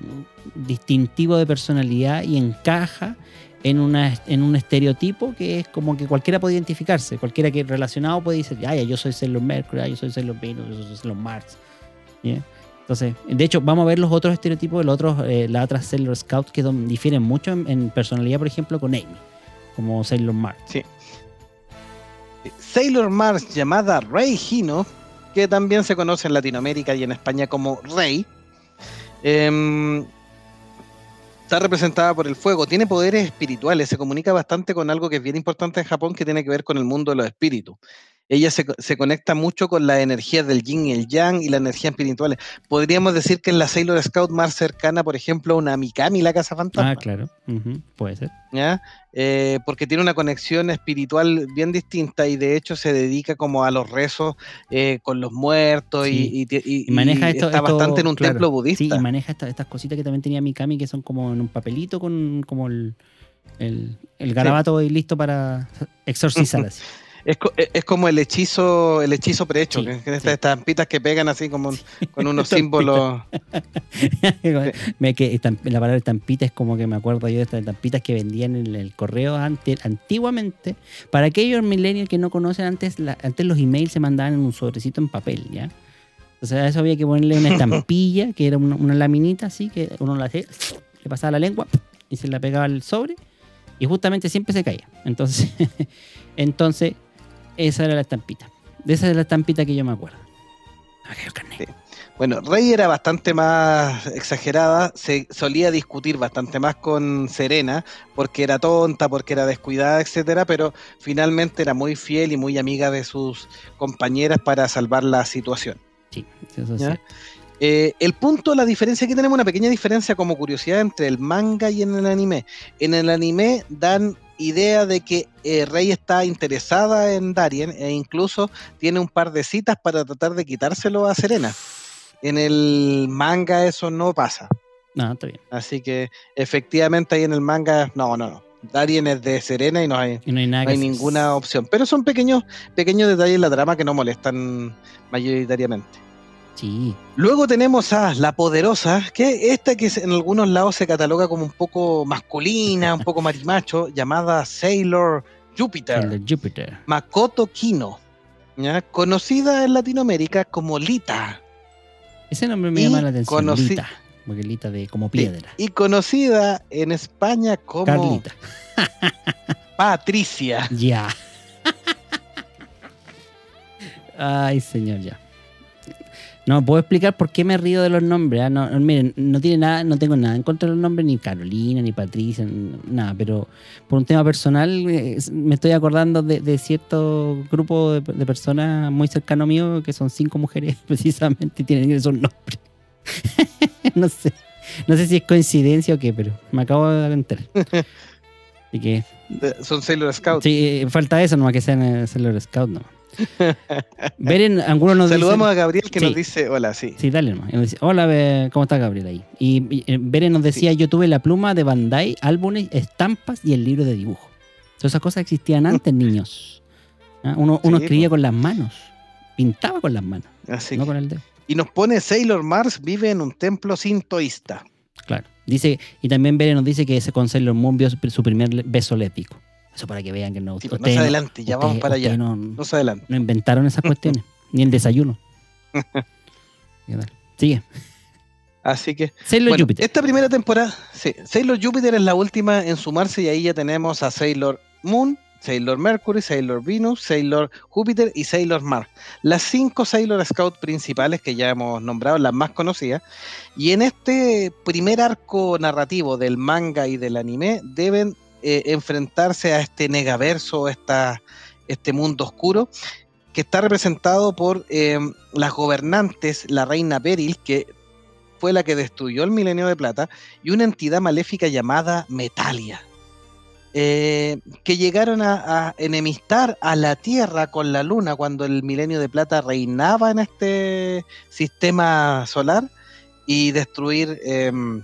distintivo de personalidad y encaja en, una, en un estereotipo que es como que cualquiera puede identificarse, cualquiera que relacionado puede decir, ay, yo soy Sailor Mercury, yo soy Sailor Venus, yo soy Sailor Mars. ¿Ya? Entonces, de hecho, vamos a ver los otros estereotipos los otros, eh, las otras Sailor Scouts que difieren mucho en, personalidad, por ejemplo, con Amy, como Sailor Mars. Sailor Mars llamada Rey Hino, que también se conoce en Latinoamérica y en España como Rey, em, está representada por el fuego, tiene poderes espirituales, se comunica bastante con algo que es bien importante en Japón que tiene que ver con el mundo de los espíritus. Ella se, se conecta mucho con la energía del yin y el yang y la energía espirituales. Podríamos decir que es la Sailor Scout más cercana, por ejemplo, a una Mikami, la Casa Fantasma. Ah, claro, puede ser. ¿ya? Eh, porque tiene una conexión espiritual bien distinta y de hecho se dedica como a los rezos eh, con los muertos y- Sí. y, ti- y- Y maneja esto, está esto- bastante en un claro, templo Sí, budista. y maneja esta- estas cositas que también tenía Mikami, que son como en un papelito con como el, el, el garabato y listo para exorcizar [laughs] así. Es, co- es- como el hechizo el hechizo prehecho, Sí, que, que sí. estas estampitas que pegan así como con unos símbolos. [laughs] Me que estamp- la palabra estampita es como que me acuerdo yo de estas estampitas que vendían en el correo ante- antiguamente. Para aquellos millennials que no conocen, antes, la- antes los emails se mandaban en un sobrecito en papel, ¿ya? O sea, a eso había que ponerle una estampilla, que era una, una laminita así, que uno la hacía, le pasaba la lengua y se la pegaba al sobre y justamente siempre se caía. Entonces, [laughs] entonces esa era la estampita. De esa es la estampita que yo me acuerdo. Ah, cayó el carnet. Sí. Bueno, Rey era bastante más exagerada, se solía discutir bastante más con Serena, porque era tonta, porque era descuidada, etcétera, pero finalmente era muy fiel y muy amiga de sus compañeras para salvar la situación. Sí, eso es. Eh, el punto, la diferencia, aquí tenemos una pequeña diferencia como curiosidad entre el manga y en el anime. En el anime dan idea de que eh, Rey está interesada en Darien e incluso tiene un par de citas para tratar de quitárselo a Serena. En el manga eso no pasa. No, está bien. Así que efectivamente ahí en el manga, no, no, no. Darien es de Serena y no hay, Y no hay no ninguna opción. Pero son pequeños, pequeños detalles en la trama que no molestan mayoritariamente. Sí, Luego tenemos a la poderosa, que esta que en algunos lados se cataloga como un poco masculina, un poco marimacho, [laughs] llamada Sailor Jupiter, Júpiter. Makoto Kino, ¿ya? conocida en Latinoamérica como Lita Ese nombre me Y llama la atención. Lita. Porque Lita de como piedra. y conocida en España como Carlita. [laughs] Patricia. Ya. [laughs] Ay, señor, ya. No puedo explicar por qué me río de los nombres. ah, No, miren, no tiene nada, no tengo nada en contra de los nombres, ni Carolina, ni Patricia, nada, pero por un tema personal eh, me estoy acordando de, de cierto grupo de, de personas muy cercano mío que son cinco mujeres [laughs] precisamente y tienen esos nombres. [laughs] no sé. No sé si es coincidencia o qué, pero me acabo de enterar. [laughs] Así que Son Sailor Scouts. Sí, eh, falta eso, nomás que sean eh, Sailor Scout, no. [laughs] Beren, nos Saludamos a Gabriel que Sí. nos dice, hola, sí. Sí, dale dice, Hola, ¿cómo está Gabriel ahí? Y, y, eh, Beren nos decía, yo tuve la pluma de Bandai, álbumes, estampas y el libro de dibujo. Todas esas cosas existían [laughs] antes, niños. ¿Ah? Uno, uno Sí, escribía pues. con las manos, pintaba con las manos, Así no que- con el dedo. y nos pone Sailor Mars vive en un templo sintoísta. Claro. Dice, y también Beren nos dice que ese con Sailor Moon vio su primer beso lésbico. Eso para que vean que no. Sí, pues, no se adelante, ya vamos para allá. No, No se adelante. no inventaron esas cuestiones, [laughs] ni el desayuno. [laughs] Sigue. Así que Sailor Bueno, Júpiter. Esta primera temporada, sí, Sailor Júpiter es la última en sumarse y ahí ya tenemos a Sailor Moon, Sailor Mercury, Sailor Venus, Sailor Júpiter y Sailor Mars. Las cinco Sailor Scout principales que ya hemos nombrado, las más conocidas. Y en este primer arco narrativo del manga y del anime deben eh, enfrentarse a este negaverso, esta, este mundo oscuro, que está representado por eh, las gobernantes, la reina Beryl, que fue la que destruyó el milenio de plata, y una entidad maléfica llamada Metalia. Eh, que llegaron a, enemistar a la Tierra con la Luna cuando el milenio de plata reinaba en este sistema solar y destruir, em,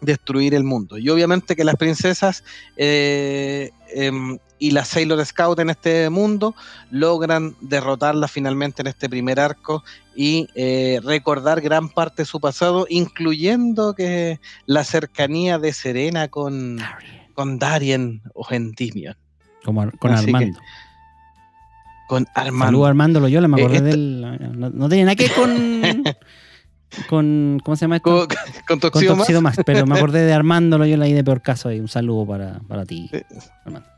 destruir el mundo. Y obviamente que las princesas eh, em, y las Sailor Scout en este mundo logran derrotarla finalmente en este primer arco y eh, recordar gran parte de su pasado, incluyendo que la cercanía de Serena con con Darien o Gentimion. Como con Armando. con Armando. Armando Loyola, me acordé eh, del. No, tenía nada que con. [laughs] con ¿Cómo se llama esto? [laughs] Con, con más. Pero me acordé de Armando Loyola y de peor caso. Y un saludo para, para ti, Armando.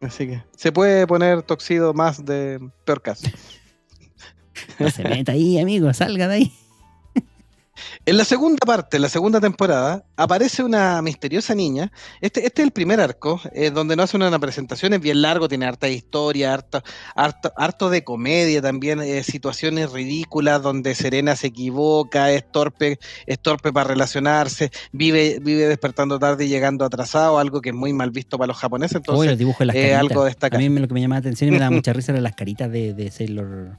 Así que se puede poner Toxido más de peor caso. [laughs] No se meta ahí, amigo, salga de ahí. En la segunda parte, en la segunda temporada, aparece una misteriosa niña. Este, este es el primer arco, eh, donde no hace una, presentación, es bien largo, tiene harta historia, harto, harto, de comedia también, eh, situaciones ridículas donde Serena se equivoca, es torpe, es torpe para relacionarse, vive, vive despertando tarde y llegando atrasado, algo que es muy mal visto para los japoneses. Entonces, eh, algo destacado. A mí lo que me llama la atención y me da [laughs] mucha risa eran las caritas de, de Sailor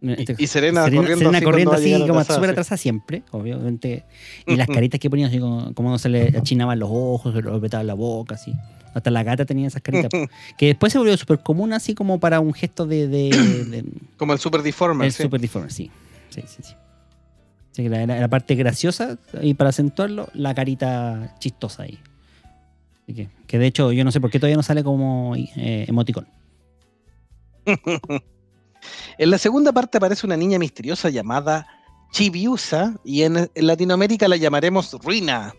y, Serena, corriendo, así, corriendo así como súper atrasada siempre, obviamente. Y las caritas que ponía así como, como se le achinaban los ojos, se le apretaba la boca, así. Hasta la gata tenía esas caritas. que después se volvió súper común así como para un gesto de... [coughs] como el super deformer. El super deformer, sí. Sí, sí, sí. Así que la, la, parte graciosa y para acentuarlo, la carita chistosa ahí. que, que de hecho yo no sé por qué todavía no sale como eh, emoticón. [laughs] En la segunda parte aparece una niña misteriosa llamada Chibiusa y en, Latinoamérica la llamaremos Ruina.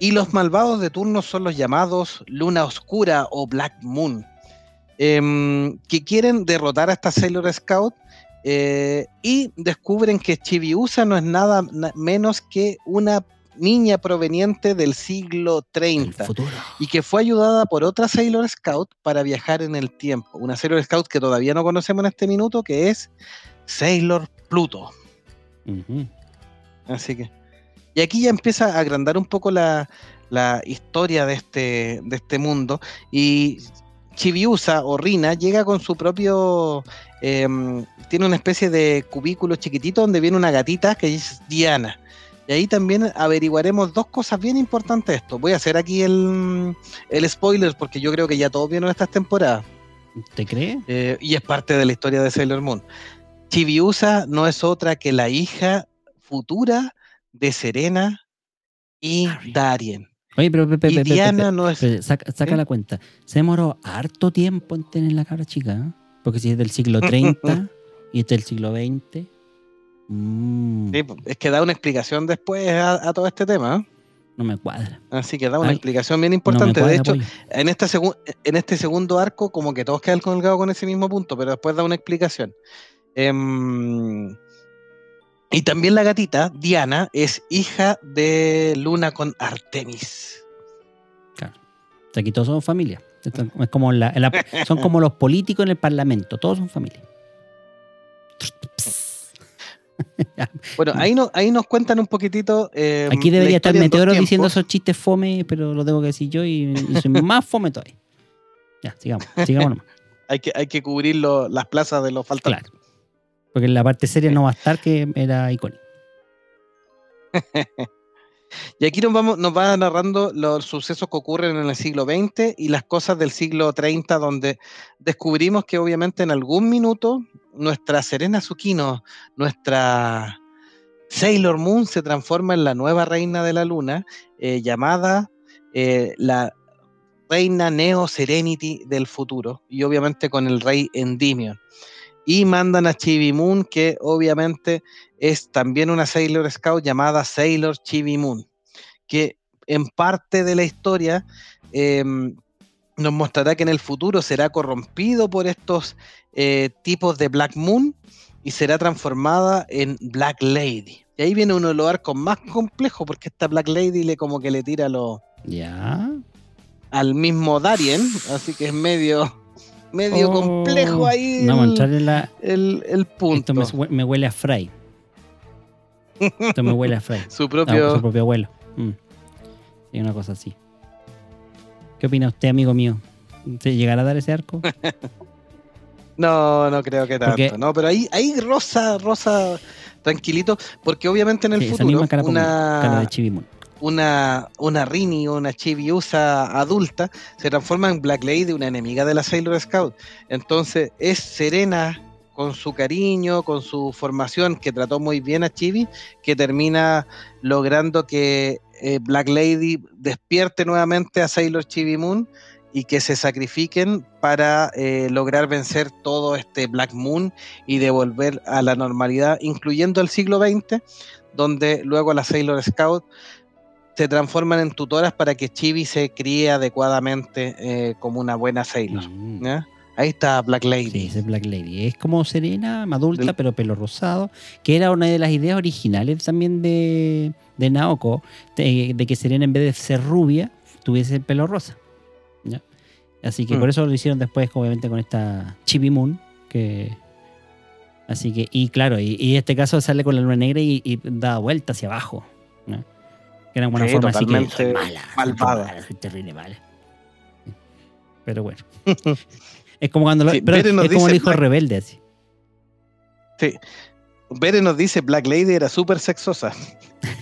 Y los malvados de turno son los llamados Luna Oscura o Black Moon, em, que quieren derrotar a esta Sailor Scout eh, y descubren que Chibiusa no es nada menos que una niña proveniente del siglo 30 y que fue ayudada por otra Sailor Scout para viajar en el tiempo. Una Sailor Scout que todavía no conocemos en este minuto, que es Sailor Pluto. Así que. Y aquí ya empieza a agrandar un poco la, historia de este, de este mundo. Y Chibiusa o Rina llega con su propio. Em, tiene una especie de cubículo chiquitito donde viene una gatita que es Diana. Y ahí también averiguaremos dos cosas bien importantes de esto. Voy a hacer aquí el, spoiler porque yo creo que ya todos vieron estas temporadas. ¿Te crees? Eh, y es parte de la historia de Sailor Moon. Chibiusa no es otra que la hija futura de Serena y Darien. Oye, pero, y Diana no es. Saca, la cuenta. Se demoró harto tiempo en tener la cara chica. ¿eh? Porque si es del siglo [laughs] 30 y este es del siglo 20. Mm. es que da una explicación después a, todo este tema. ¿eh? No me cuadra. Así que da una explicación bien importante. de hecho, en este, en este segundo arco, como que todos quedan colgados con ese mismo punto, pero después da una explicación. Em, y también la gatita, Diana, es hija de Luna con Artemis. Claro. Aquí todos son familia. Es como [laughs] son como los políticos en el parlamento, todos son familia. [laughs] [laughs] bueno, ahí, no, ahí nos cuentan un poquitito. Eh, Aquí debería estar Meteoro diciendo esos chistes fome, pero lo tengo que decir yo y, soy más fome todavía. Ya, sigamos, sigamos nomás. [laughs] hay, que, hay que cubrir las plazas de los faltantes. Claro. Porque en la parte seria no va a estar, que era icónico. [laughs] y aquí nos, vamos, nos va narrando los sucesos que ocurren en el siglo XX y las cosas del siglo 30, donde descubrimos que obviamente en algún minuto nuestra Serena Tsukino, nuestra Sailor Moon se transforma en la nueva reina de la luna, eh, llamada eh, la reina Neo Serenity del futuro, y obviamente con el rey Endymion. Y mandan a Chibi Moon, que obviamente es también una Sailor Scout llamada Sailor Chibi Moon, que en parte de la historia em, nos mostrará que en el futuro será corrompido por estos eh, tipos de Black Moon y será transformada en Black Lady. Y ahí viene uno de los arcos más complejos porque esta Black Lady le como que le tira lo, Ya. al mismo Darien, así que es medio, medio Oh, complejo ahí No, vamos a el, entrar en la. el- el punto. Esto me, hue- me huele a Fry. Esto me huele a Fry. [laughs] Su Ah, propio... su propio abuelo. Mm. Sí, una cosa así. ¿Qué opina usted, amigo mío? ¿Se llegará a dar ese arco? [laughs] No, no creo que tanto, Porque- no, pero ahí, ahí rosa, rosa, tranquilito, porque obviamente en el Sí, futuro cara, una, cara de una, una Rini o una Chibiusa adulta se transforma en Black Lady, una enemiga de la Sailor Scout. Entonces es Serena con su cariño, con su formación, que trató muy bien a Chibi, que termina logrando que eh, Black Lady despierte nuevamente a Sailor Chibi Moon y que se sacrifiquen para eh, lograr vencer todo este Black Moon y devolver a la normalidad, incluyendo el siglo XX, donde luego la Sailor Scout se transforman en tutoras para que Chibi se críe adecuadamente eh, como una buena Sailor. Mm. Ahí está Black Lady. Sí, es Black Lady. Es como Serena, adulta, Del- pero pelo rosado, que era una de las ideas originales también de, de Naoko, de, de que Serena en vez de ser rubia, tuviese el pelo rosa. ¿ya? Así que Mm. por eso lo hicieron después, obviamente, con esta Chibi Moon, que... Así que, y claro, y, este caso sale con la luna negra y, y da vuelta hacia abajo. ¿no? Que era una Sí, forma así que mala, malvada. terrible mala. Pero bueno. [laughs] es como cuando lo- Sí, pero es como el hijo Black- rebelde así. Sí. Bere nos dice Black Lady era súper sexosa.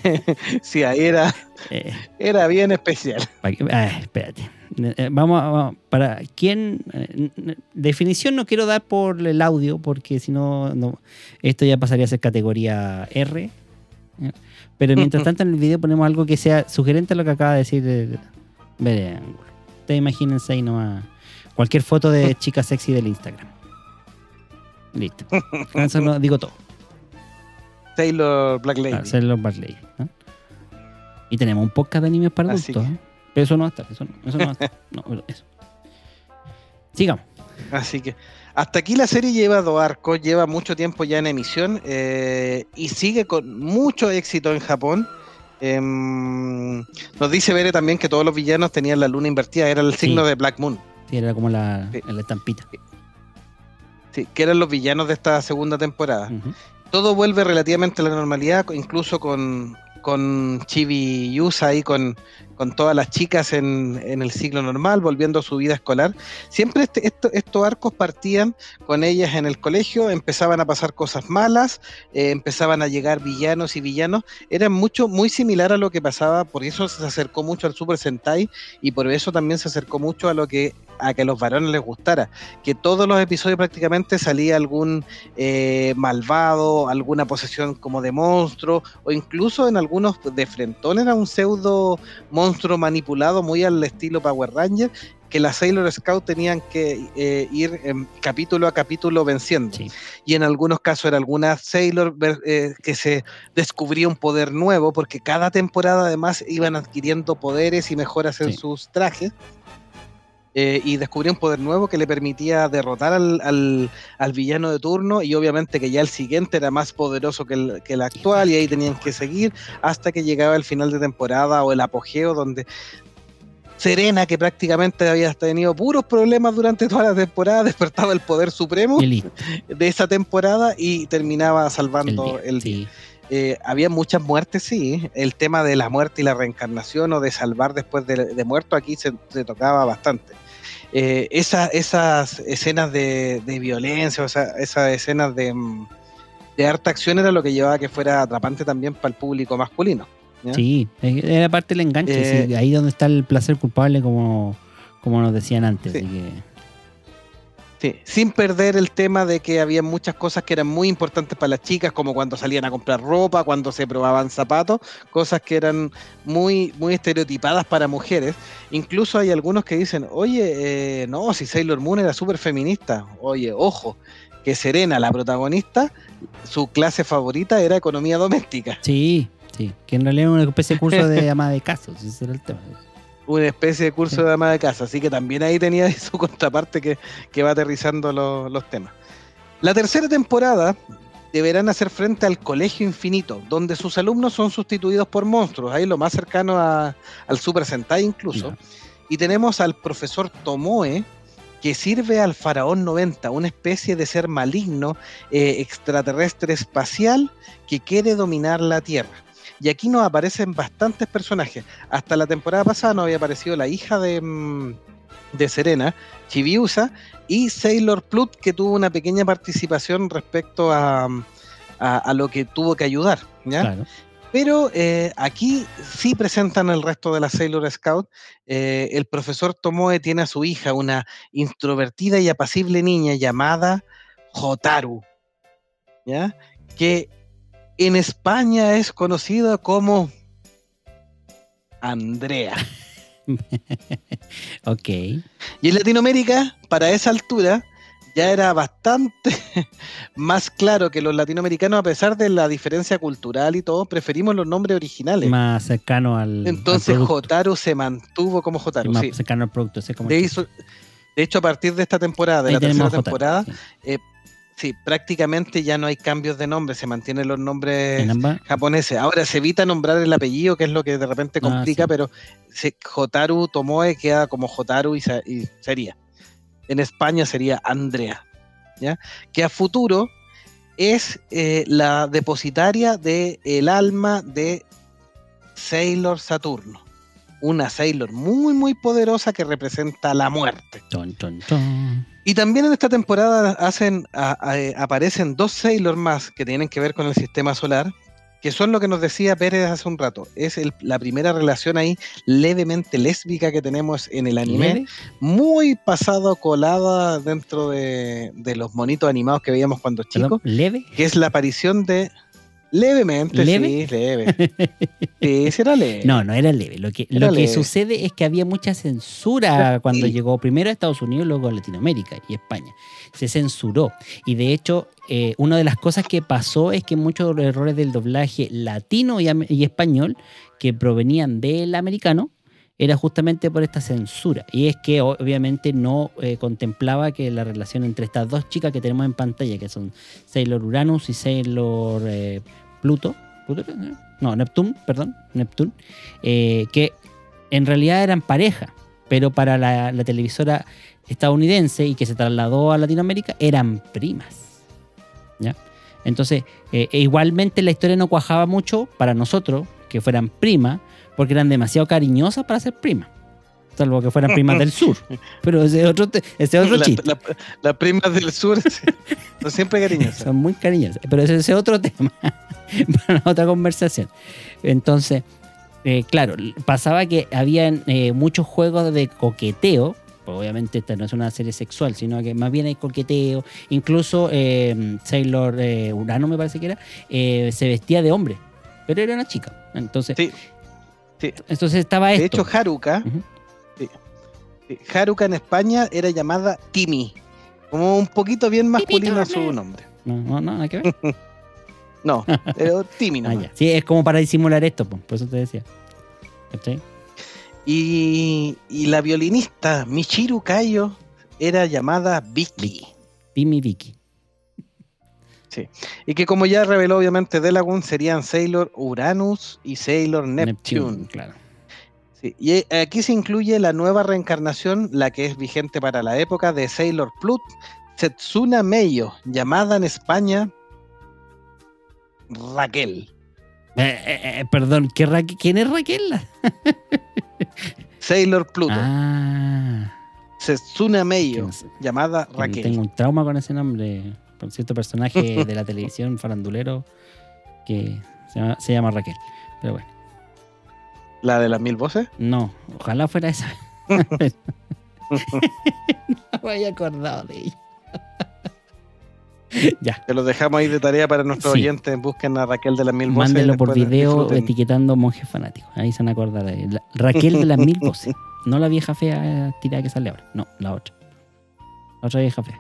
[laughs] sí, ahí era, Eh, era bien especial. ah, espérate. Eh, eh, Vamos, a- vamos, para quién definición no quiero dar por el audio porque si no, no esto ya pasaría a ser categoría R. Pero mientras [laughs] tanto en el video ponemos algo que sea sugerente a lo que acaba de decir Bere. Ustedes imagínense ahí nomás cualquier foto de [laughs] chica sexy del Instagram. Listo. Con eso no digo todo. Taylor Black Lady. Los Black Lady, ¿no? Y tenemos un podcast de animes para adultos. ¿eh? Pero eso no va a estar, eso no, eso no va a estar. No, pero eso. Sigamos. Así que hasta aquí la serie lleva dos arcos, lleva mucho tiempo ya en emisión eh, y sigue con mucho éxito en Japón. Em, nos dice Bere también que todos los villanos tenían la luna invertida, era el Sí. signo de Black Moon. Sí, era como la, Sí. la estampita. Sí, que eran los villanos de esta segunda temporada. Todo vuelve relativamente a la normalidad, incluso con, con Chibi Yusa ahí, con, con todas las chicas en, el ciclo normal, volviendo a su vida escolar. Siempre este- esto- estos arcos partían con ellas en el colegio, empezaban a pasar cosas malas, eh, empezaban a llegar villanos y villanos. Era mucho, muy similar a lo que pasaba, por eso se acercó mucho al Super Sentai y por eso también se acercó mucho a lo que a que los varones les gustara, que todos los episodios prácticamente salía algún eh, malvado, alguna posesión como de monstruo, o incluso en algunos de frentón era un pseudo monstruo manipulado muy al estilo Power Ranger, que las Sailor Scout tenían que eh, ir em, capítulo a capítulo venciendo. Sí. Y en algunos casos era alguna Sailor eh, que se descubría un poder nuevo, porque cada temporada además iban adquiriendo poderes y mejoras en sus trajes. Eh, y descubría un poder nuevo que le permitía derrotar al, al- al villano de turno y obviamente que ya el siguiente era más poderoso que el, que el actual y ahí tenían que seguir hasta que llegaba el final de temporada o el apogeo donde Serena, que prácticamente había tenido puros problemas durante toda la temporada, [laughs] despertaba el poder supremo de esa temporada y terminaba salvando el sí. Eh, había muchas muertes, sí. El tema de la muerte y la reencarnación o de salvar después de, de muerto aquí se, se tocaba bastante. Eh, esa- esas escenas de, de violencia, o sea, esas escenas de, mm, de harta acción era lo que llevaba a que fuera atrapante también para el público masculino. ¿ya? Sí, era parte del enganche. Eh, sí, ahí donde está el placer culpable, como, como nos decían antes. Sí. así que- Sí, sin perder el tema de que había muchas cosas que eran muy importantes para las chicas, como cuando salían a comprar ropa, cuando se probaban zapatos, cosas que eran muy, muy estereotipadas para mujeres. Incluso hay algunos que dicen, oye, eh, no, si Sailor Moon era súper feminista. Oye, ojo, que Serena, la protagonista, su clase favorita era economía doméstica. sí, sí. Que en realidad es una especie de curso de [laughs] ama de casos. Ese era el tema. Una especie de curso de dama de casa, así que también ahí tenía [laughs] su contraparte que, que va aterrizando los, los temas. La tercera temporada deberán hacer frente al Colegio Infinito, donde sus alumnos son sustituidos por monstruos, ahí lo más cercano a- al Super Sentai incluso. Y tenemos al profesor Tomoe, que sirve al faraón 90, una especie de ser maligno, eh, extraterrestre espacial, que quiere dominar la Tierra. Y aquí nos aparecen bastantes personajes. Hasta la temporada pasada nos había aparecido la hija de, mm, de Serena, Chibiusa, y Sailor Plut, que tuvo una pequeña participación respecto a, a- a lo que tuvo que ayudar. ¿ya? Claro. Pero eh, aquí sí presentan el resto de la Sailor Scout. Eh, el profesor Tomoe tiene a su hija, una introvertida y apacible niña llamada Hotaru, ¿ya? que en España es conocida como Andrea. [laughs] Ok. Y en Latinoamérica, para esa altura, ya era bastante [laughs] más claro que los latinoamericanos, a pesar de la diferencia cultural y todo, preferimos los nombres originales. Más cercano al. Entonces al. Jotaru se mantuvo como Sí, Jotaru. más sí. cercano al producto. sé cómo De, es. hizo- de hecho, a partir de esta temporada, de Ahí la tercera Jotaro, temporada, sí. Sí, prácticamente ya no hay cambios de nombre, se mantienen los nombres japoneses. Ahora se evita nombrar el apellido, que es lo que de repente Ah, complica, sí. pero se- Jotaru Tomoe queda como Jotaru y sería. En España sería Andrea, ¿ya? Que a futuro es eh, la depositaria del el alma de Sailor Saturno. Una Sailor muy, muy poderosa que representa la muerte. Ton, ton, ton. Y también en esta temporada hacen, a- a- aparecen dos Sailor más que tienen que ver con el sistema solar, que son lo que nos decía Pérez hace un rato. Es el- la primera relación ahí levemente lésbica que tenemos en el anime, muy pasado colada dentro de, de los monitos animados que veíamos cuando chicos, ¿Leve? que es la aparición de... Levemente, ¿Leve? sí, leve. [laughs] Sí, sí era leve. No, no era leve. Lo que, Era lo que leve. sucede es que había mucha censura Sí. cuando llegó primero a Estados Unidos, luego a Latinoamérica y España. Se censuró. Y de hecho, eh, una de las cosas que pasó es que muchos de los errores del doblaje latino y, y español que provenían del americano era justamente por esta censura. Y es que obviamente no eh, contemplaba que la relación entre estas dos chicas que tenemos en pantalla, que son Sailor Uranus y Sailor eh, Pluto, ¿Pluto? no, Neptune, perdón, Neptune, eh, que en realidad eran pareja, pero para la, televisora estadounidense y que se trasladó a Latinoamérica eran primas. ¿ya? Entonces, e igualmente la historia no cuajaba mucho para nosotros que fueran primas, porque eran demasiado cariñosas para ser primas. Salvo que fueran primas del sur. [laughs] Pero ese es otro, ese es otro La- chiste. la- Las primas del sur [laughs] son siempre cariñosas. Son muy cariñosas. Pero ese es otro [laughs] tema para otra conversación. Entonces, eh, claro, pasaba que habían eh, muchos juegos de coqueteo. pues obviamente esta no es una serie sexual, sino que más bien hay coqueteo. Incluso eh, Sailor Urano, me parece que era, se vestía de hombre, pero era una chica. Entonces, Sí. Sí. entonces estaba De esto. hecho, Haruka, Ujú. sí, sí, Haruka en España era llamada Timi, como un poquito bien masculino su nombre. no, no, no, nada que ver. [laughs] No, pero Timi Ah, nomás. ya. Sí, es como para disimular esto, pues, por eso te decía. ¿Cachai? Y, y la violinista Michiru Kayo era llamada Vicky. Vicky. Vicky. Y que como ya reveló obviamente Delagun, serían Sailor Uranus y Sailor Neptune. claro. Sí, Y eh, aquí se incluye la nueva reencarnación, la que es vigente para la época de Sailor Plut, Setsuna Meio, llamada en España Raquel. Eh, eh, eh, perdón, ¿qué Raque- ¿quién es Raquel? [laughs] Sailor Pluto, Ah, Setsuna Meio, llamada que Raquel. tengo un trauma con ese nombre. Por cierto personaje [laughs] de la televisión farandulero que se llama, se llama Raquel. Pero bueno, La de las mil voces. no, ojalá fuera esa. [laughs] no me había acordado de ella. [laughs] ya, Te lo dejamos ahí de tarea para nuestros Sí. oyentes. Busquen a Raquel de las mil voces. mándelo por video disfruten. etiquetando monjes fanáticos. Ahí se van a acordar de la- Raquel de las mil voces. No la vieja fea eh, tirada que sale ahora. No, la otra. La otra vieja fea.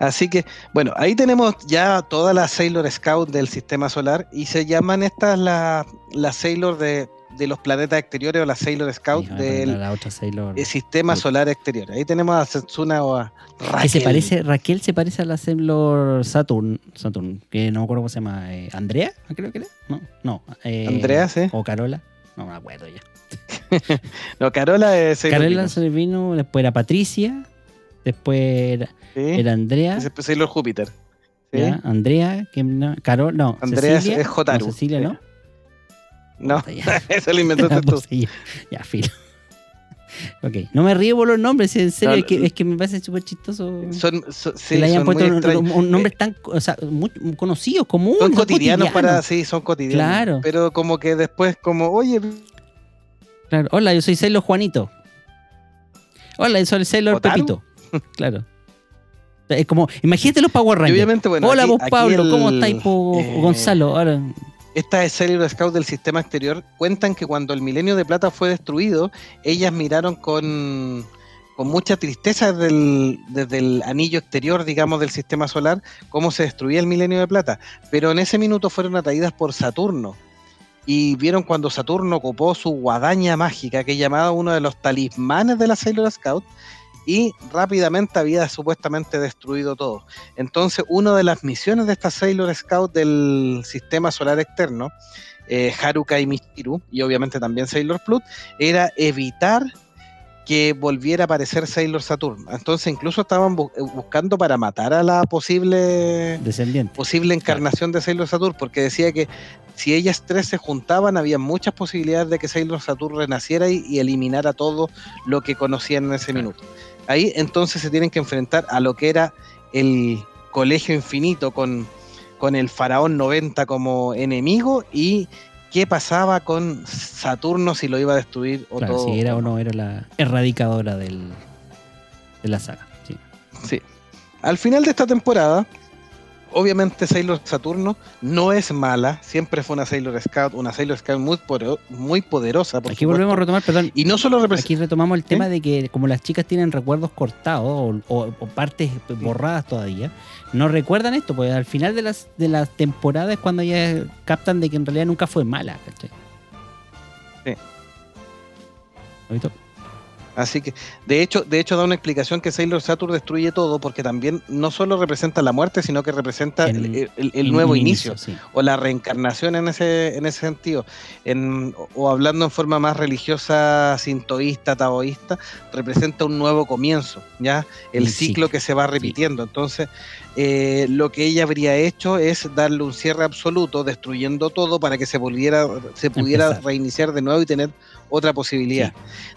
Así que, bueno, ahí tenemos ya todas las Sailor Scout del sistema solar y se llaman estas las las Sailor de, de los planetas exteriores o la Sailor Scout del la otra Sailor. eh, sistema solar exterior. Ahí tenemos a Setsuna o a Raquel. Que se parece, Raquel se parece a la Sailor Saturn, Saturn, que no me acuerdo cómo se llama, eh, ¿Andrea? Creo que era. No, no. eh, Andrea, sí. O Carola. No me acuerdo ya. [laughs] No, Carola es Sailor Carola se vino, después era Patricia, después era, ¿sí? era Andrea. Es Sailor Júpiter. ¿sí? ya, Andrea, que no, Carol, no. Andrea es- Cecilia, es Jotaru. no, Cecilia. ¿no? No, [laughs] eso lo inventaste [laughs] tú. Pues sí, ya, ya, filo. Ok, no me río por los nombres, en serio, No, es, que, es que me parece súper chistoso Son, son- que le hayan puesto un, un- un nombre tan o sea, muy conocidos, comunes. Son cotidianos para, sí, son cotidianos. Claro. Pero como que después, como, oye, Claro. Hola, yo soy Sailor Juanito. Hola, yo soy ¿Otaru? Pepito. [laughs] Claro. Es como, imagínate los Power y Rangers. obviamente, bueno. Hola, aquí- vos Pablo, el- ¿cómo estáis, eh, Gonzalo? Ahora, Estas Sailor Scout del sistema exterior cuentan que cuando el milenio de plata fue destruido, ellas miraron con, con mucha tristeza desde el, desde el anillo exterior, digamos, del sistema solar, cómo se destruía el milenio de plata. Pero en ese minuto fueron atraídas por Saturno. Y vieron cuando Saturno ocupó su guadaña mágica, que es llamado uno de los talismanes de la Sailor Scout, y rápidamente había supuestamente destruido todo. Entonces, una de las misiones de esta Sailor Scout del sistema solar externo, eh, Haruka y Michiru, y obviamente también Sailor Plus, era evitar que volviera a aparecer Sailor Saturn. Entonces, incluso estaban bu- eh, buscando para matar a la posible descendiente. posible encarnación de Sailor Saturn, porque decía que si ellas tres se juntaban, había muchas posibilidades de que Sailor Saturn renaciera y, y eliminara todo lo que conocían en ese minuto. Ahí entonces se tienen que enfrentar a lo que era el colegio infinito con, con el faraón 90 como enemigo y qué pasaba con Saturno si lo iba a destruir o Claro, todo. si era o no era la erradicadora del, de la saga. Sí. Sí. Al final de esta temporada, obviamente Sailor Saturno no es mala, siempre fue una Sailor Scout, una Sailor Scout muy, poderosa. Por Aquí supuesto. volvemos a retomar, perdón. Y no solo. Aquí retomamos el tema de que como las chicas tienen recuerdos cortados o, o- o partes borradas todavía, no recuerdan esto, porque al final de las de las temporadas es cuando ellas captan de que en realidad nunca fue mala, ¿cachai? Sí. ¿Lo visto? Así que, de hecho, de hecho da una explicación que Sailor Saturn destruye todo, porque también no solo representa la muerte, sino que representa el, El- el- el- el Un nuevo inicio. sí. o la reencarnación en ese, en ese sentido, en, o- hablando en forma más religiosa, sintoísta, taoísta, representa un nuevo comienzo, ¿ya? El El ciclo que se va repitiendo. Entonces, eh, lo que ella habría hecho es darle un cierre absoluto, destruyendo todo para que se volviera, se pudiera Empezar. reiniciar de nuevo y tener otra posibilidad.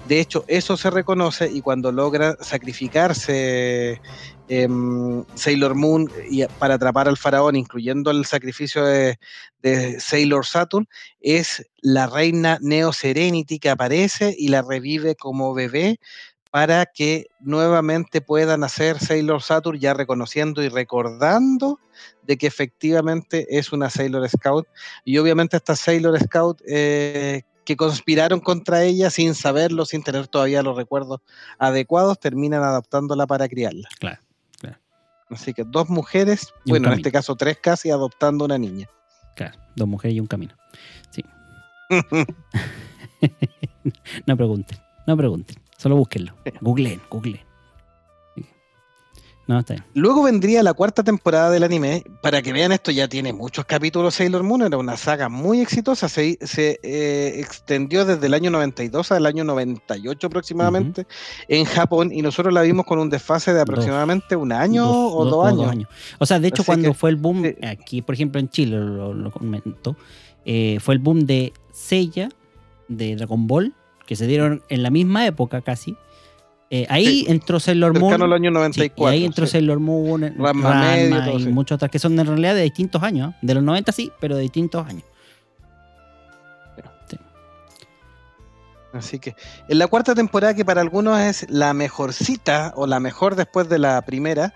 De hecho, eso se reconoce y cuando logra sacrificarse em, Sailor Moon y para atrapar al faraón, incluyendo el sacrificio de, de Sailor Saturn, es la reina Neo Serenity que aparece y la revive como bebé para que nuevamente puedan hacer Sailor Saturn ya reconociendo y recordando de que efectivamente es una Sailor Scout y obviamente estas Sailor Scout eh, que conspiraron contra ella sin saberlo, sin tener todavía los recuerdos adecuados, terminan adoptándola para criarla. Claro, claro. Así que dos mujeres, bueno, en este caso tres casi, adoptando una niña. Claro, dos mujeres y un camino. Sí. [laughs] [laughs] no pregunten, no pregunten. Solo búsquenlo. Googleen, googleen. Sí. No, está bien. Luego vendría la cuarta temporada del anime. Para que vean esto, ya tiene muchos capítulos Sailor Moon. Era una saga muy exitosa. Se, se, eh, extendió desde el año 92 al año 98 aproximadamente en Japón. Y nosotros la vimos con un desfase de aproximadamente un año Dos- o dos, años. O sea, de hecho, Así cuando que, fue el boom, aquí por ejemplo en Chile, lo, lo comento, eh, fue el boom de Seiya, de Dragon Ball, que se dieron en la misma época casi. Eh, ahí Sí, entró Sailor Moon. Cercano al año sí, 94. y ahí entró sí. Sailor Moon, Ranma medio, todo, y muchas otras que son en realidad de distintos años. ¿eh? De los 90 sí, pero de distintos años. Así que en la cuarta temporada, que para algunos es la mejorcita o la mejor después de la primera,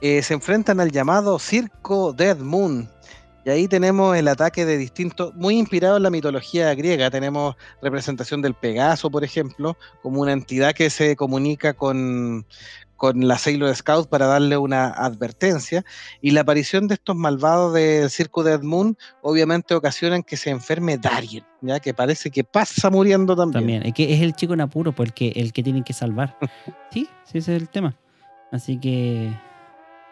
eh, se enfrentan al llamado Circo Dead Moon. Y ahí tenemos el ataque de distintos, muy inspirado en la mitología griega. Tenemos representación del Pegaso, por ejemplo, como una entidad que se comunica con, con la Sailor Scout para darle una advertencia. Y la aparición de estos malvados del circo de Moon obviamente ocasionan que se enferme Darien, ya que parece que pasa muriendo también. También, es que es el chico en apuro, porque el que tienen que salvar. [laughs] sí, sí, ese es el tema. Así que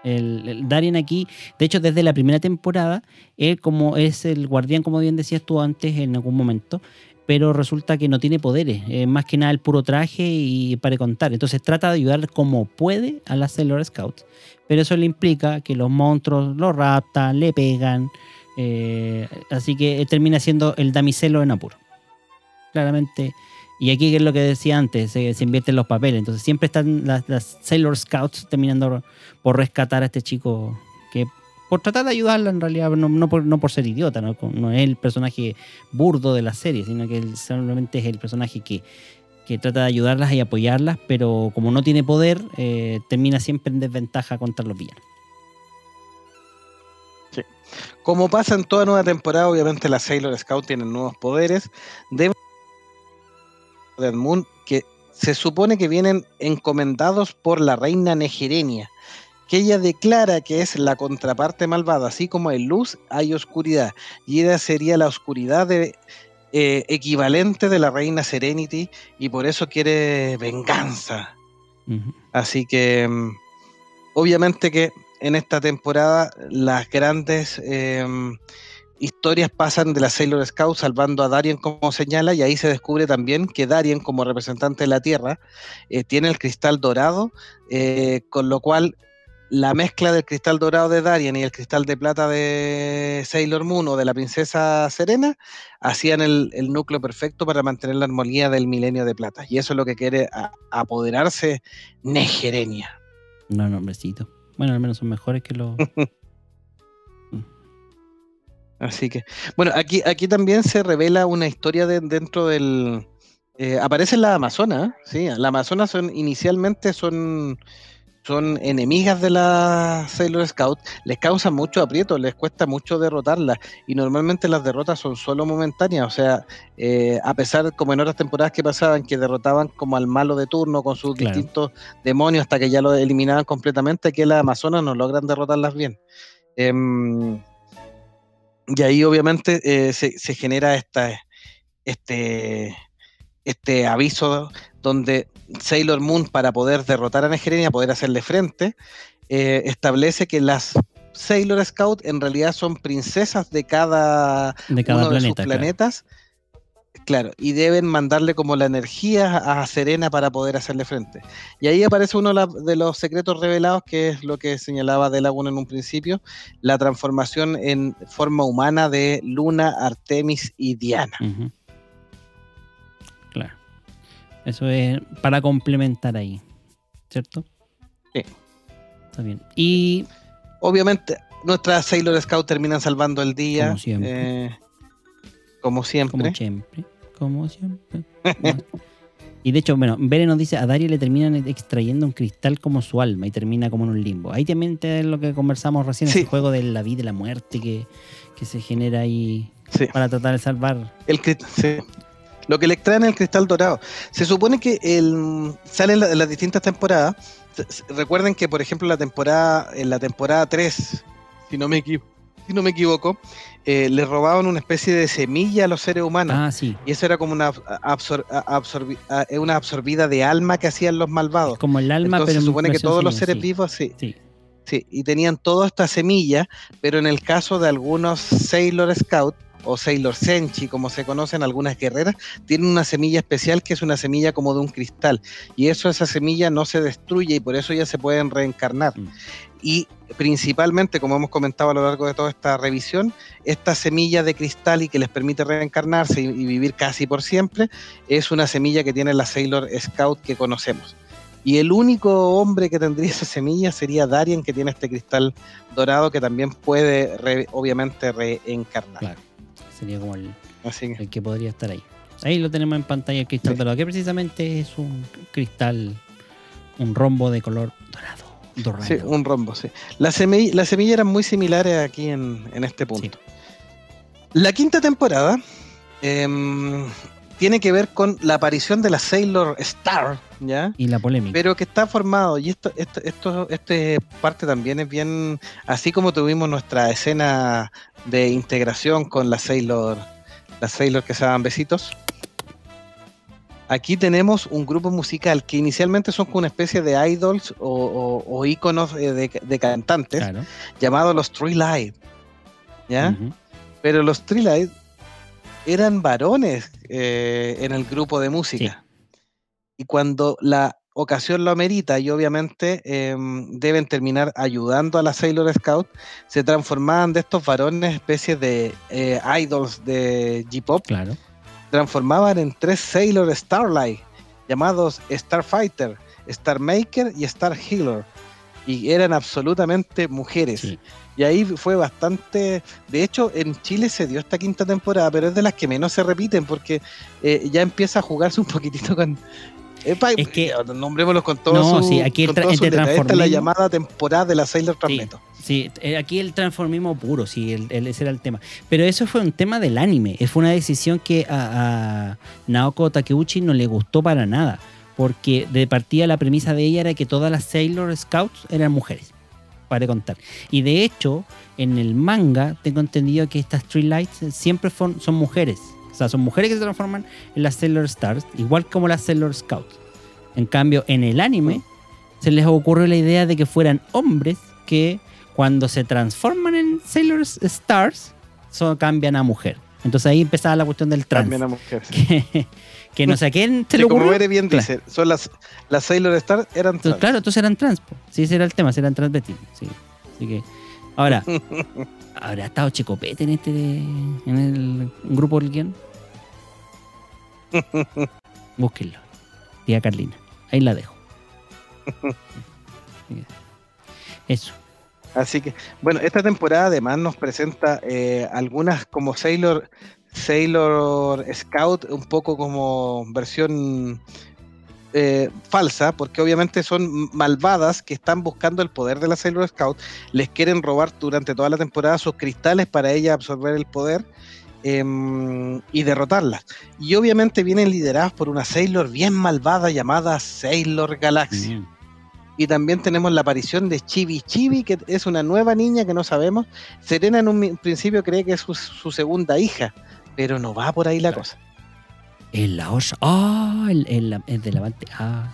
el, Darien aquí, de hecho, desde la primera temporada, él como es el guardián, como bien decías tú antes en algún momento, pero resulta que no tiene poderes, es más que nada el puro traje y para contar. Entonces trata de ayudar como puede a las Sailor Scouts, pero eso le implica que los monstruos lo raptan, le pegan, eh, así que termina siendo el damiselo en apuro. Claramente y aquí es lo que decía antes, se, se invierten los papeles. Entonces siempre están las, Sailor Scouts terminando por rescatar a este chico que por tratar de ayudarla en realidad, no, por, ser idiota, ¿no? no, es el personaje burdo de la serie, sino que él solamente es el personaje que, trata de ayudarlas y apoyarlas, pero como no tiene poder, eh, termina siempre en desventaja contra los villanos. Sí. Como pasa en toda nueva temporada, obviamente las Sailor Scouts tienen nuevos poderes. Deben del Moon que se supone que vienen encomendados por la reina Negerenia, que ella declara que es la contraparte malvada, así como hay luz, hay oscuridad, y ella sería la oscuridad de, eh, equivalente de la reina Serenity, y por eso quiere venganza. Así que, mm, obviamente que en esta temporada las grandes... Em, historias pasan de la Sailor Scout salvando a Darien como señala y ahí se descubre también que Darien como representante de la Tierra eh, tiene el cristal dorado, eh, con lo cual la mezcla del cristal dorado de Darien y el cristal de plata de Sailor Moon o de la princesa Serena hacían el, núcleo perfecto para mantener la armonía del milenio de plata. Y eso es lo que quiere apoderarse Negerenia. No, nombrecito. Bueno, al menos son mejores que los [laughs] Así que, bueno, aquí, aquí también se revela una historia de, dentro del... Eh, aparece la Amazona, ¿sí? La Amazona son, inicialmente son, son enemigas de la Sailor Scout, les causa mucho aprieto, les cuesta mucho derrotarlas y normalmente las derrotas son solo momentáneas, o sea, eh, a pesar como en otras temporadas que pasaban que derrotaban como al malo de turno con sus distintos demonios hasta que ya lo eliminaban completamente, que las Amazonas no logran derrotarlas bien. Em, y ahí obviamente eh, se, genera esta, este, este aviso donde Sailor Moon, para poder derrotar a Negerenia, poder hacerle frente, eh, establece que las Sailor Scout en realidad son princesas de cada, de cada uno de sus planetas. Claro, y deben mandarle como la energía a Serena para poder hacerle frente. Y ahí aparece uno de los secretos revelados, que es lo que señalaba De Laguna en un principio, la transformación en forma humana de Luna, Artemis y Diana. Claro. Eso es para complementar ahí, ¿cierto? Sí. Está bien. Y... Obviamente, nuestras Sailor Scouts terminan salvando el día. Como siempre. Eh, como siempre. Como siempre. Como [laughs] siempre. y de hecho, bueno, Bere nos dice, a Daria le terminan extrayendo un cristal como su alma y termina como en un limbo. Ahí también es lo que conversamos recién, ese juego de la vida y la muerte que, se genera ahí para tratar de salvar. El sí. Lo que le extraen el cristal dorado. Se supone que el, sale en, las distintas temporadas. Recuerden que, por ejemplo, la temporada, en la temporada 3, si no me si no me equivoco, eh, le robaban una especie de semilla a los seres humanos. Ah, sí. Y eso era como una, eh, una absorbida de alma que hacían los malvados. Como el alma, Entonces, pero se supone que todos los seres vivos, sí, sí. Sí, y tenían toda esta semilla, pero en el caso de algunos Sailor Scout o Sailor Senchi, como se conocen algunas guerreras, tienen una semilla especial que es una semilla como de un cristal. Y eso, esa semilla no se destruye y por eso ya se pueden reencarnar. Mm y principalmente, como hemos comentado a lo largo de toda esta revisión, esta semilla de cristal y que les permite reencarnarse y, vivir casi por siempre, es una semilla que tiene la Sailor Scout que conocemos. Y el único hombre que tendría [laughs] esa semilla sería Darien, que tiene este cristal dorado que también puede, obviamente, reencarnar. Claro, sería como el, el que podría estar ahí. Ahí lo tenemos en pantalla, el cristal dorado, que precisamente es un cristal, un rombo de color dorado. Sí, un rombo, sí. Las semillas la semilla eran muy similares aquí en, este punto. La quinta temporada em, tiene que ver con la aparición de la Sailor Star, ¿ya? Y la polémica. Pero que está formado, y esto, esto, esto, este parte también es bien, así como tuvimos nuestra escena de integración con la Sailor, las Sailor que se daban besitos. Aquí tenemos un grupo musical que inicialmente son como una especie de idols o, o, íconos eh, de, de cantantes Claro. llamados los Three Light, ¿ya? Pero los Three Light eran varones eh, en el grupo de música. Y cuando la ocasión lo amerita y obviamente em, deben terminar ayudando a la Sailor Scout, se transformaban de estos varones especies de eh, idols de J-Pop, Claro. Transformaban en tres Sailor Starlight, llamados Starfighter, Star Maker y Star Healer. Y eran absolutamente mujeres. Sí. Y ahí fue bastante. De hecho, en Chile se dio esta quinta temporada, pero es de las que menos se repiten porque eh, ya empieza a jugarse un poquitito con. Eh, pa- Es que- nombrémoslo con todo No, su, sí, aquí el con todo su. Esta es la llamada temporada de la Sailor Transmeto. sí, eh, aquí el transformismo puro, sí, el- el- ese era el tema. Pero eso fue un tema del anime. eh, Fue una decisión que a, a Naoko Takeuchi no le gustó para nada. Porque de partida la premisa de ella era que todas las Sailor Scouts eran mujeres. Para contar. Y de hecho, en el manga tengo entendido que estas Three Lights siempre son, son mujeres. O sea, son mujeres que se transforman en las Sailor Stars, igual como las Sailor Scouts. En cambio, en el anime se les ocurrió la idea de que fueran hombres que cuando se transforman en Sailor Stars so- cambian a mujer. Entonces ahí empezaba la cuestión del trans. También a mujeres. Que, que no sé a quién se Sí, le como ocurrió. Bere bien Claro. dice, son las, las Sailor Star eran Entonces, trans. claro, entonces eran trans. po. Sí, ese era el tema, eran transvestidos. Sí. Así que, ahora, [laughs] ¿habrá estado Checopete en este en el grupo del guion? [laughs] Búsquenlo. Tía Carlina. Ahí la dejo. [laughs] Eso. Así que, bueno, esta temporada además nos presenta eh, algunas como Sailor, Sailor Scout, un poco como versión eh, falsa, porque obviamente son malvadas que están buscando el poder de la Sailor Scout, les quieren robar durante toda la temporada sus cristales para ella absorber el poder em, y derrotarlas. Y obviamente vienen lideradas por una Sailor bien malvada llamada Sailor Galaxy. Mm. Y también tenemos la aparición de Chibi Chibi, que es una nueva niña que no sabemos. Serena en un principio cree que es su, su segunda hija, pero no va por ahí la Claro. cosa. El la osa. Ah, el, el, el de Levante. Ah.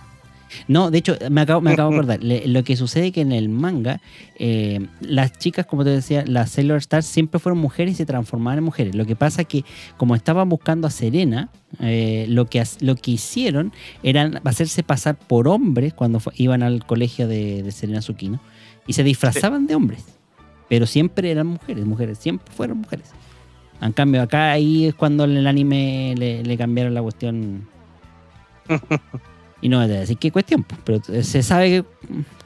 No, de hecho, me acabo, me acabo de acordar. Le- lo que sucede que en el manga, eh, las chicas, como te decía, las Sailor Stars siempre fueron mujeres y se transformaban en mujeres. Lo que pasa que, como estaban buscando a Serena, eh, lo, que, lo que hicieron era hacerse pasar por hombres cuando iban al colegio de, de Serena Tsukino y se disfrazaban de hombres. Pero siempre eran mujeres, mujeres, siempre fueron mujeres. En cambio, acá ahí es cuando en el anime le, le cambiaron la cuestión. [laughs] Y no es decir qué cuestión, pues, pero se sabe que,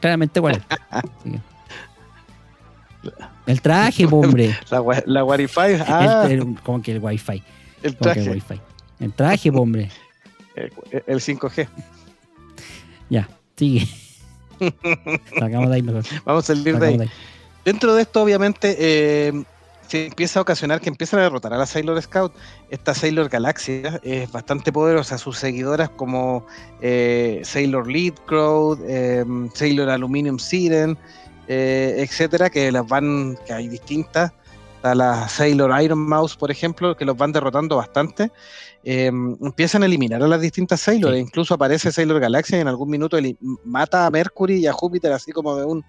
claramente cuál es. El traje, hombre. La, la Wi-Fi, ah, El- el- como que el wifi. el traje, wifi. El traje, hombre. el, el 5G. Ya, sigue. [laughs] Sacamos de ahí mejor. Vamos a salir de Sacamos ahí. de ahí. Dentro de esto, obviamente, eh, se empieza a ocasionar que empiezan a derrotar a la Sailor Scout. Esta Sailor Galaxia es bastante poderosa. Sus seguidoras como eh, Sailor Lead Crow, eh, Sailor Aluminium Siren, eh, etcétera, que las van, que hay distintas. Está la Sailor Iron Mouse, por ejemplo, que los van derrotando bastante. Eh, empiezan a eliminar a las distintas Sailor. Sí. e incluso aparece Sailor Galaxia y en algún minuto mata a Mercury y a Júpiter así como de un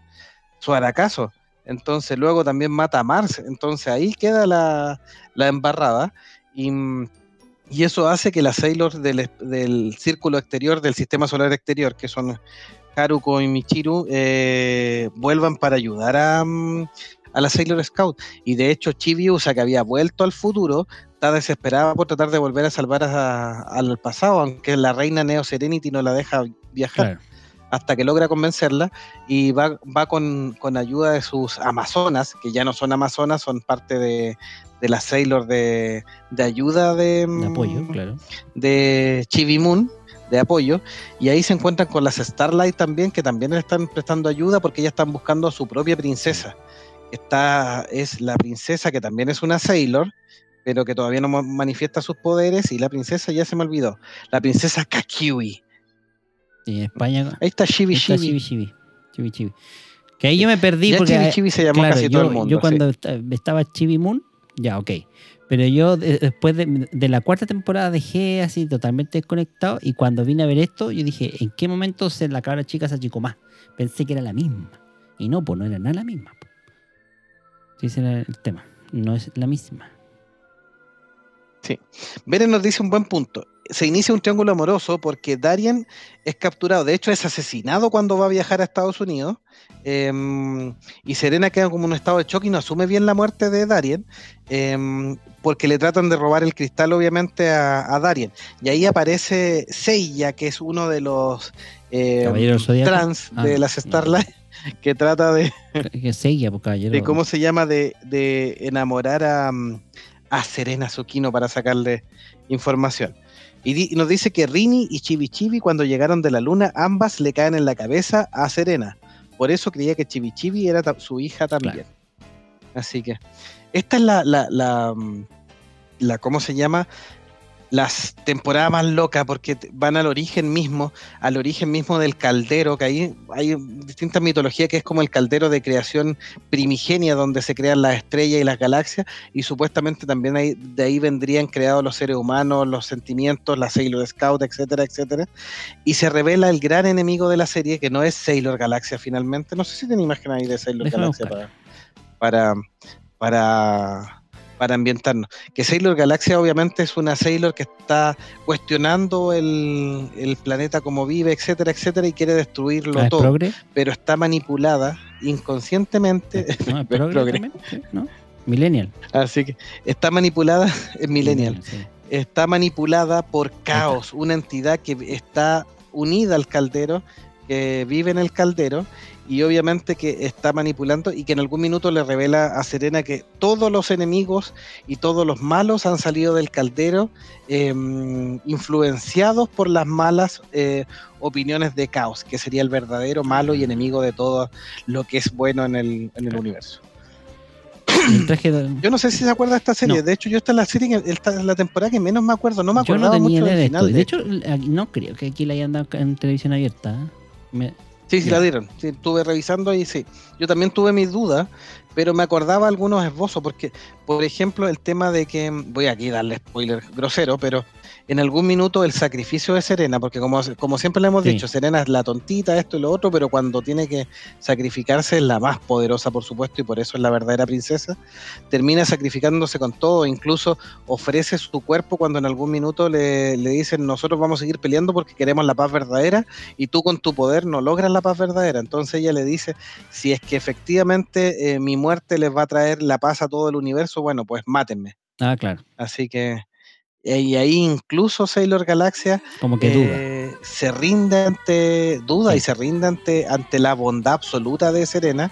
suaracazo. Entonces luego también mata a Mars. Entonces ahí queda la, embarrada. Y, eso hace que las Sailor del, círculo exterior, del sistema solar exterior, que son Haruko y Michiru, eh, vuelvan para ayudar a, a la Sailor Scout. Y de hecho Chibiusa, que había vuelto al futuro, está desesperada por tratar de volver a salvar a- al pasado, aunque la reina Neo Serenity no la deja viajar. Hasta que logra convencerla y va, va con, con ayuda de sus amazonas, que ya no son amazonas, son parte de, de la Sailor de, de ayuda de, De apoyo, claro. de Chibi Moon, de apoyo, y ahí se encuentran con las Starlight también, que también le están prestando ayuda porque ellas están buscando a su propia princesa. Esta es la princesa que también es una Sailor, pero que todavía no manifiesta sus poderes, y la princesa ya se me olvidó, la princesa Kakiwi. En España. Ahí está Chibi está Chibi. Chibi Chibi. Chibi Que ahí yo me perdí Ya porque. Chibi Chibi se llamó claro, casi yo, todo el mundo. yo cuando esta- estaba Chibi Moon, ya, ok. Pero yo de- después de, de la cuarta temporada dejé así totalmente desconectado y cuando vine a ver esto, yo dije, ¿en qué momento se la cabra chica se achicó más? Pensé que era la misma. Y no, pues no era nada la misma. ese era el tema. No es la misma. Beren nos dice un buen punto. Se inicia un triángulo amoroso porque Darien es capturado, de hecho es asesinado cuando va a viajar a Estados Unidos, em, y Serena queda como en un estado de shock y no asume bien la muerte de Darien, em, porque le tratan de robar el cristal obviamente a, a Darien. Y ahí aparece Seiya, que es uno de los Zodíaco. trans Ah, de las no. Starlight, que trata de, Que seguía, pues caballero. de cómo se llama de, de enamorar a, a Serena Zucchino para sacarle información. Y, di- y nos dice que Rini y Chibi Chibi cuando llegaron de la luna ambas le caen en la cabeza a Serena. Por eso creía que Chibi Chibi era su hija también. Así que esta es la, la, la, mm, la- ¿cómo se llama? Las temporadas más locas porque van al origen mismo, al origen mismo del caldero, que ahí hay distintas mitologías que es como el caldero de creación primigenia donde se crean las estrellas y las galaxias y supuestamente también de ahí vendrían creados los seres humanos, los sentimientos, la Sailor Scout, etcétera, etcétera. Y se revela el gran enemigo de la serie que no es Sailor Galaxia finalmente. No sé si tienen imagen ahí de Sailor Déjame Galaxia para, para, para, para ambientarnos. Que Sailor Galaxia obviamente es una Sailor que está cuestionando el, el planeta como vive, etcétera, etcétera, y quiere destruirlo Ah, ¿es todo progre? pero está manipulada inconscientemente. No, es [laughs] progre ¿no? Millennial. Así que está manipulada, [laughs] es millennial, sí. está manipulada por caos, una entidad que está unida al caldero, que vive en el caldero y obviamente que está manipulando y que en algún minuto le revela a Serena que todos los enemigos y todos los malos han salido del caldero em, influenciados por las malas eh, opiniones de caos, que sería el verdadero malo y enemigo de todo lo que es bueno en el, en el universo. De- Yo no sé si se acuerda de esta serie, No. de hecho yo esta es la serie, esta es la temporada que menos me acuerdo, no me acordaba no mucho del de final. De de hecho, no creo que aquí la hayan dado en televisión abierta. ¿eh? Me- Sí, sí la dieron. Sí, estuve revisando y sí. Yo también tuve mis dudas, pero me acordaba algunos esbozos, porque, por ejemplo, el tema de que, voy aquí a darle spoiler grosero, pero en algún minuto el sacrificio de Serena, porque como, como siempre le hemos Sí. dicho, Serena es la tontita, esto y lo otro, pero cuando tiene que sacrificarse es la más poderosa, por supuesto, y por eso es la verdadera princesa, termina sacrificándose con todo, incluso ofrece su cuerpo cuando en algún minuto le, le dicen, nosotros vamos a seguir peleando porque queremos la paz verdadera, y tú con tu poder no logras la paz verdadera. Entonces ella le dice, si es que efectivamente eh, mi muerte les va a traer la paz a todo el universo, bueno, pues mátenme. Ah, claro. Así que, y ahí incluso Sailor Galaxia Como que duda. eh, se rinde ante, duda Sí. y se rinde ante, ante la bondad absoluta de Serena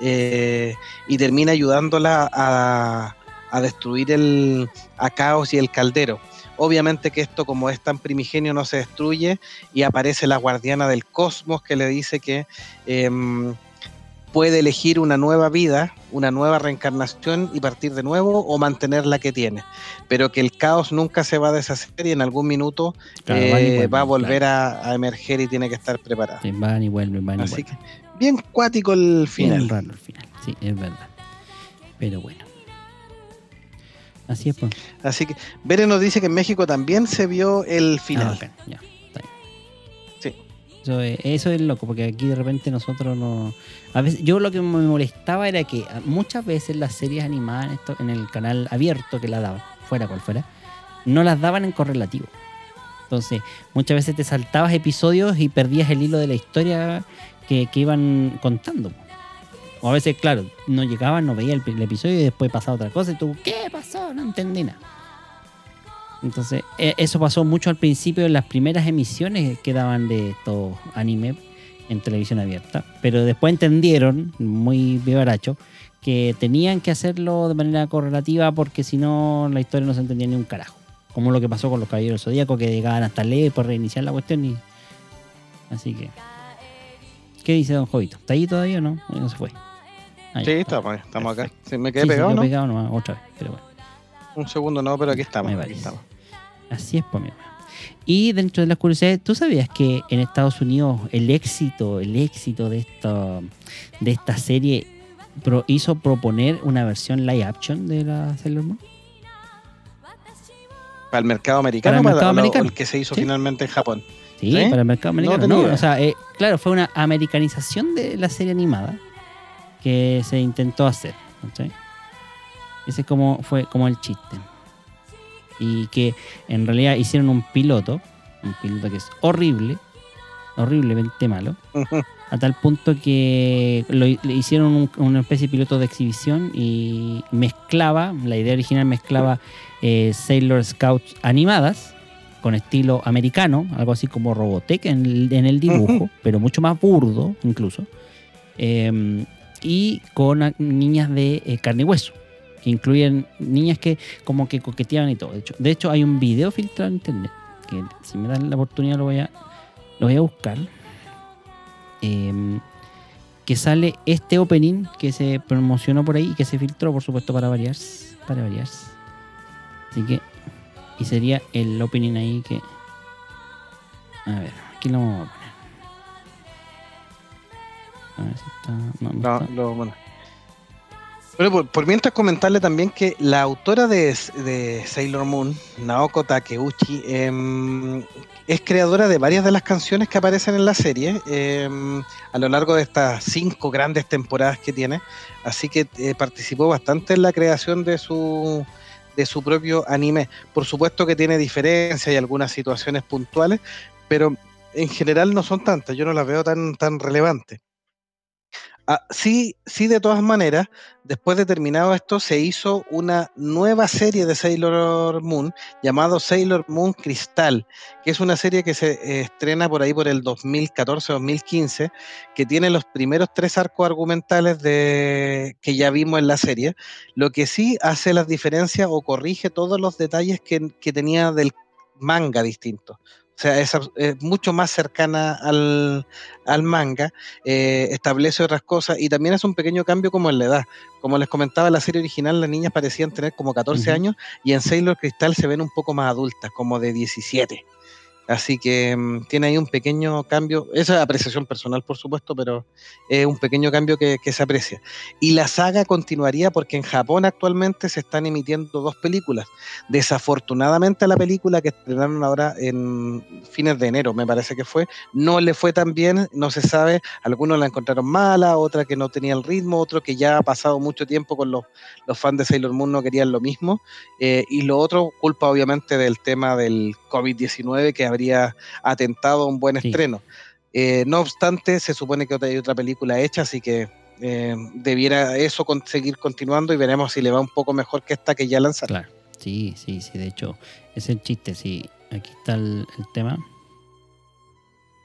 eh, y termina ayudándola a, a destruir el, a Caos y el Caldero. Obviamente que esto como es tan primigenio no se destruye y aparece la guardiana del cosmos que le dice que em, puede elegir una nueva vida, una nueva reencarnación y partir de nuevo o mantener la que tiene, pero que el caos nunca se va a deshacer y en algún minuto Claro, eh, vuelven, va a volver claro. a, a emerger y tiene que estar preparado. Van y vuelven, van y Así vuelven. que bien cuático el final. Bien raro el final. Sí, es verdad. Pero bueno. Así es, pues. Así que Bere nos dice que en México también se vio el Ah, final. ya, está Eso es, loco, porque aquí de repente nosotros no. A veces, yo lo que me molestaba era que muchas veces las series animadas en, esto, en el canal abierto que la daban, fuera cual fuera, no las daban en correlativo. Entonces, muchas veces te saltabas episodios y perdías el hilo de la historia que, que iban contando. O a veces, claro, no llegaban, no veía el, el episodio y después pasaba otra cosa y tú, ¿qué pasó? No entendí nada. Entonces, e- eso pasó mucho al principio en las primeras emisiones que daban de estos anime en televisión abierta. Pero después entendieron, muy vivaracho, que tenían que hacerlo de manera correlativa porque si no la historia no se entendía ni un carajo. Como lo que pasó con los Caballeros del Zodíaco, que llegaban hasta leer por reiniciar la cuestión y. Así que. ¿Qué dice Don Jovito? ¿Está ahí todavía o no? No se fue. Ahí Sí, estamos, estamos acá. Sí, me quedé Sí, pegado, quedó ¿no? pegado nomás, otra vez, pero bueno. Un segundo, no, pero aquí estamos. Me Aquí estamos. Así es, pues. Y dentro de las curiosidades, ¿tú sabías que en Estados Unidos el éxito, el éxito de esta, de esta serie pro- hizo proponer una versión live action de la Sailor Moon? Para el mercado americano, Para el mercado americano. el que se hizo Sí. finalmente en Japón. Sí, ¿Sí? para el mercado No americano. No, idea. o sea, eh, claro, fue una americanización de la serie animada que se intentó hacer. ¿cachai? Ese como, fue como el chiste. Y que en realidad hicieron un piloto, un piloto que es horrible, horriblemente malo, [laughs] a tal punto que lo, le hicieron un- una especie de piloto de exhibición y mezclaba, la idea original mezclaba eh, Sailor Scouts animadas con estilo americano, algo así como Robotech en el, en el dibujo, pero mucho más burdo incluso, eh, y con niñas de eh, carne y hueso, incluyen niñas que como que coqueteaban y todo. De hecho, de hecho hay un video filtrado en internet, que si me dan la oportunidad lo voy a, lo voy a buscar, eh, que sale este opening que se promocionó por ahí y que se filtró, por supuesto, para variar. Para variar. Así que, y sería el opening ahí que. A ver, aquí lo vamos a poner. A ver si está. No, no No, está. lo- bueno. Bueno, por, por mientras comentarle también que la autora de, Sailor Moon, Naoko Takeuchi, em, es creadora de varias de las canciones que aparecen en la serie em, a lo largo de estas cinco grandes temporadas que tiene. Así que eh, participó bastante en la creación de su, de su propio anime. Por supuesto que tiene diferencias y algunas situaciones puntuales, pero en general no son tantas. Yo no las veo tan, tan relevantes. Ah, sí, sí, de todas maneras, después de terminado esto, se hizo una nueva serie de Sailor Moon llamado Sailor Moon Cristal, que es una serie que se eh, estrena por ahí por el 2014-2015, que tiene los primeros tres arcos argumentales de, que ya vimos en la serie, lo que sí hace las diferencias o corrige todos los detalles que, que tenía del manga distinto. O sea, es, mucho más cercana al, al manga, eh, establece otras cosas y también hace un pequeño cambio como en la edad. Como les comentaba, en la serie original las niñas parecían tener como 14 Ujú. años y en Sailor Crystal se ven un poco más adultas, como de 17. Así que mm, tiene ahí un pequeño cambio, esa es apreciación personal por supuesto, pero es un pequeño cambio que, que se aprecia. Y la saga continuaría porque en Japón actualmente se están emitiendo dos películas. Desafortunadamente la película que estrenaron ahora en fines de enero, me parece que fue, no le fue tan bien, no se sabe, algunos la encontraron mala, otra que no tenía el ritmo, otro que ya ha pasado mucho tiempo con los, los fans de Sailor Moon no querían lo mismo, eh, y lo otro, culpa obviamente del tema del COVID-19 que habría atentado a un buen Sí. estreno. Eh, no obstante, se supone que hay otra película hecha, así que eh, debiera eso con- seguir continuando y veremos si le va un poco mejor que esta que ya lanzaron. Claro. Sí, sí, sí. De hecho, es el chiste. Sí, aquí está el, el tema.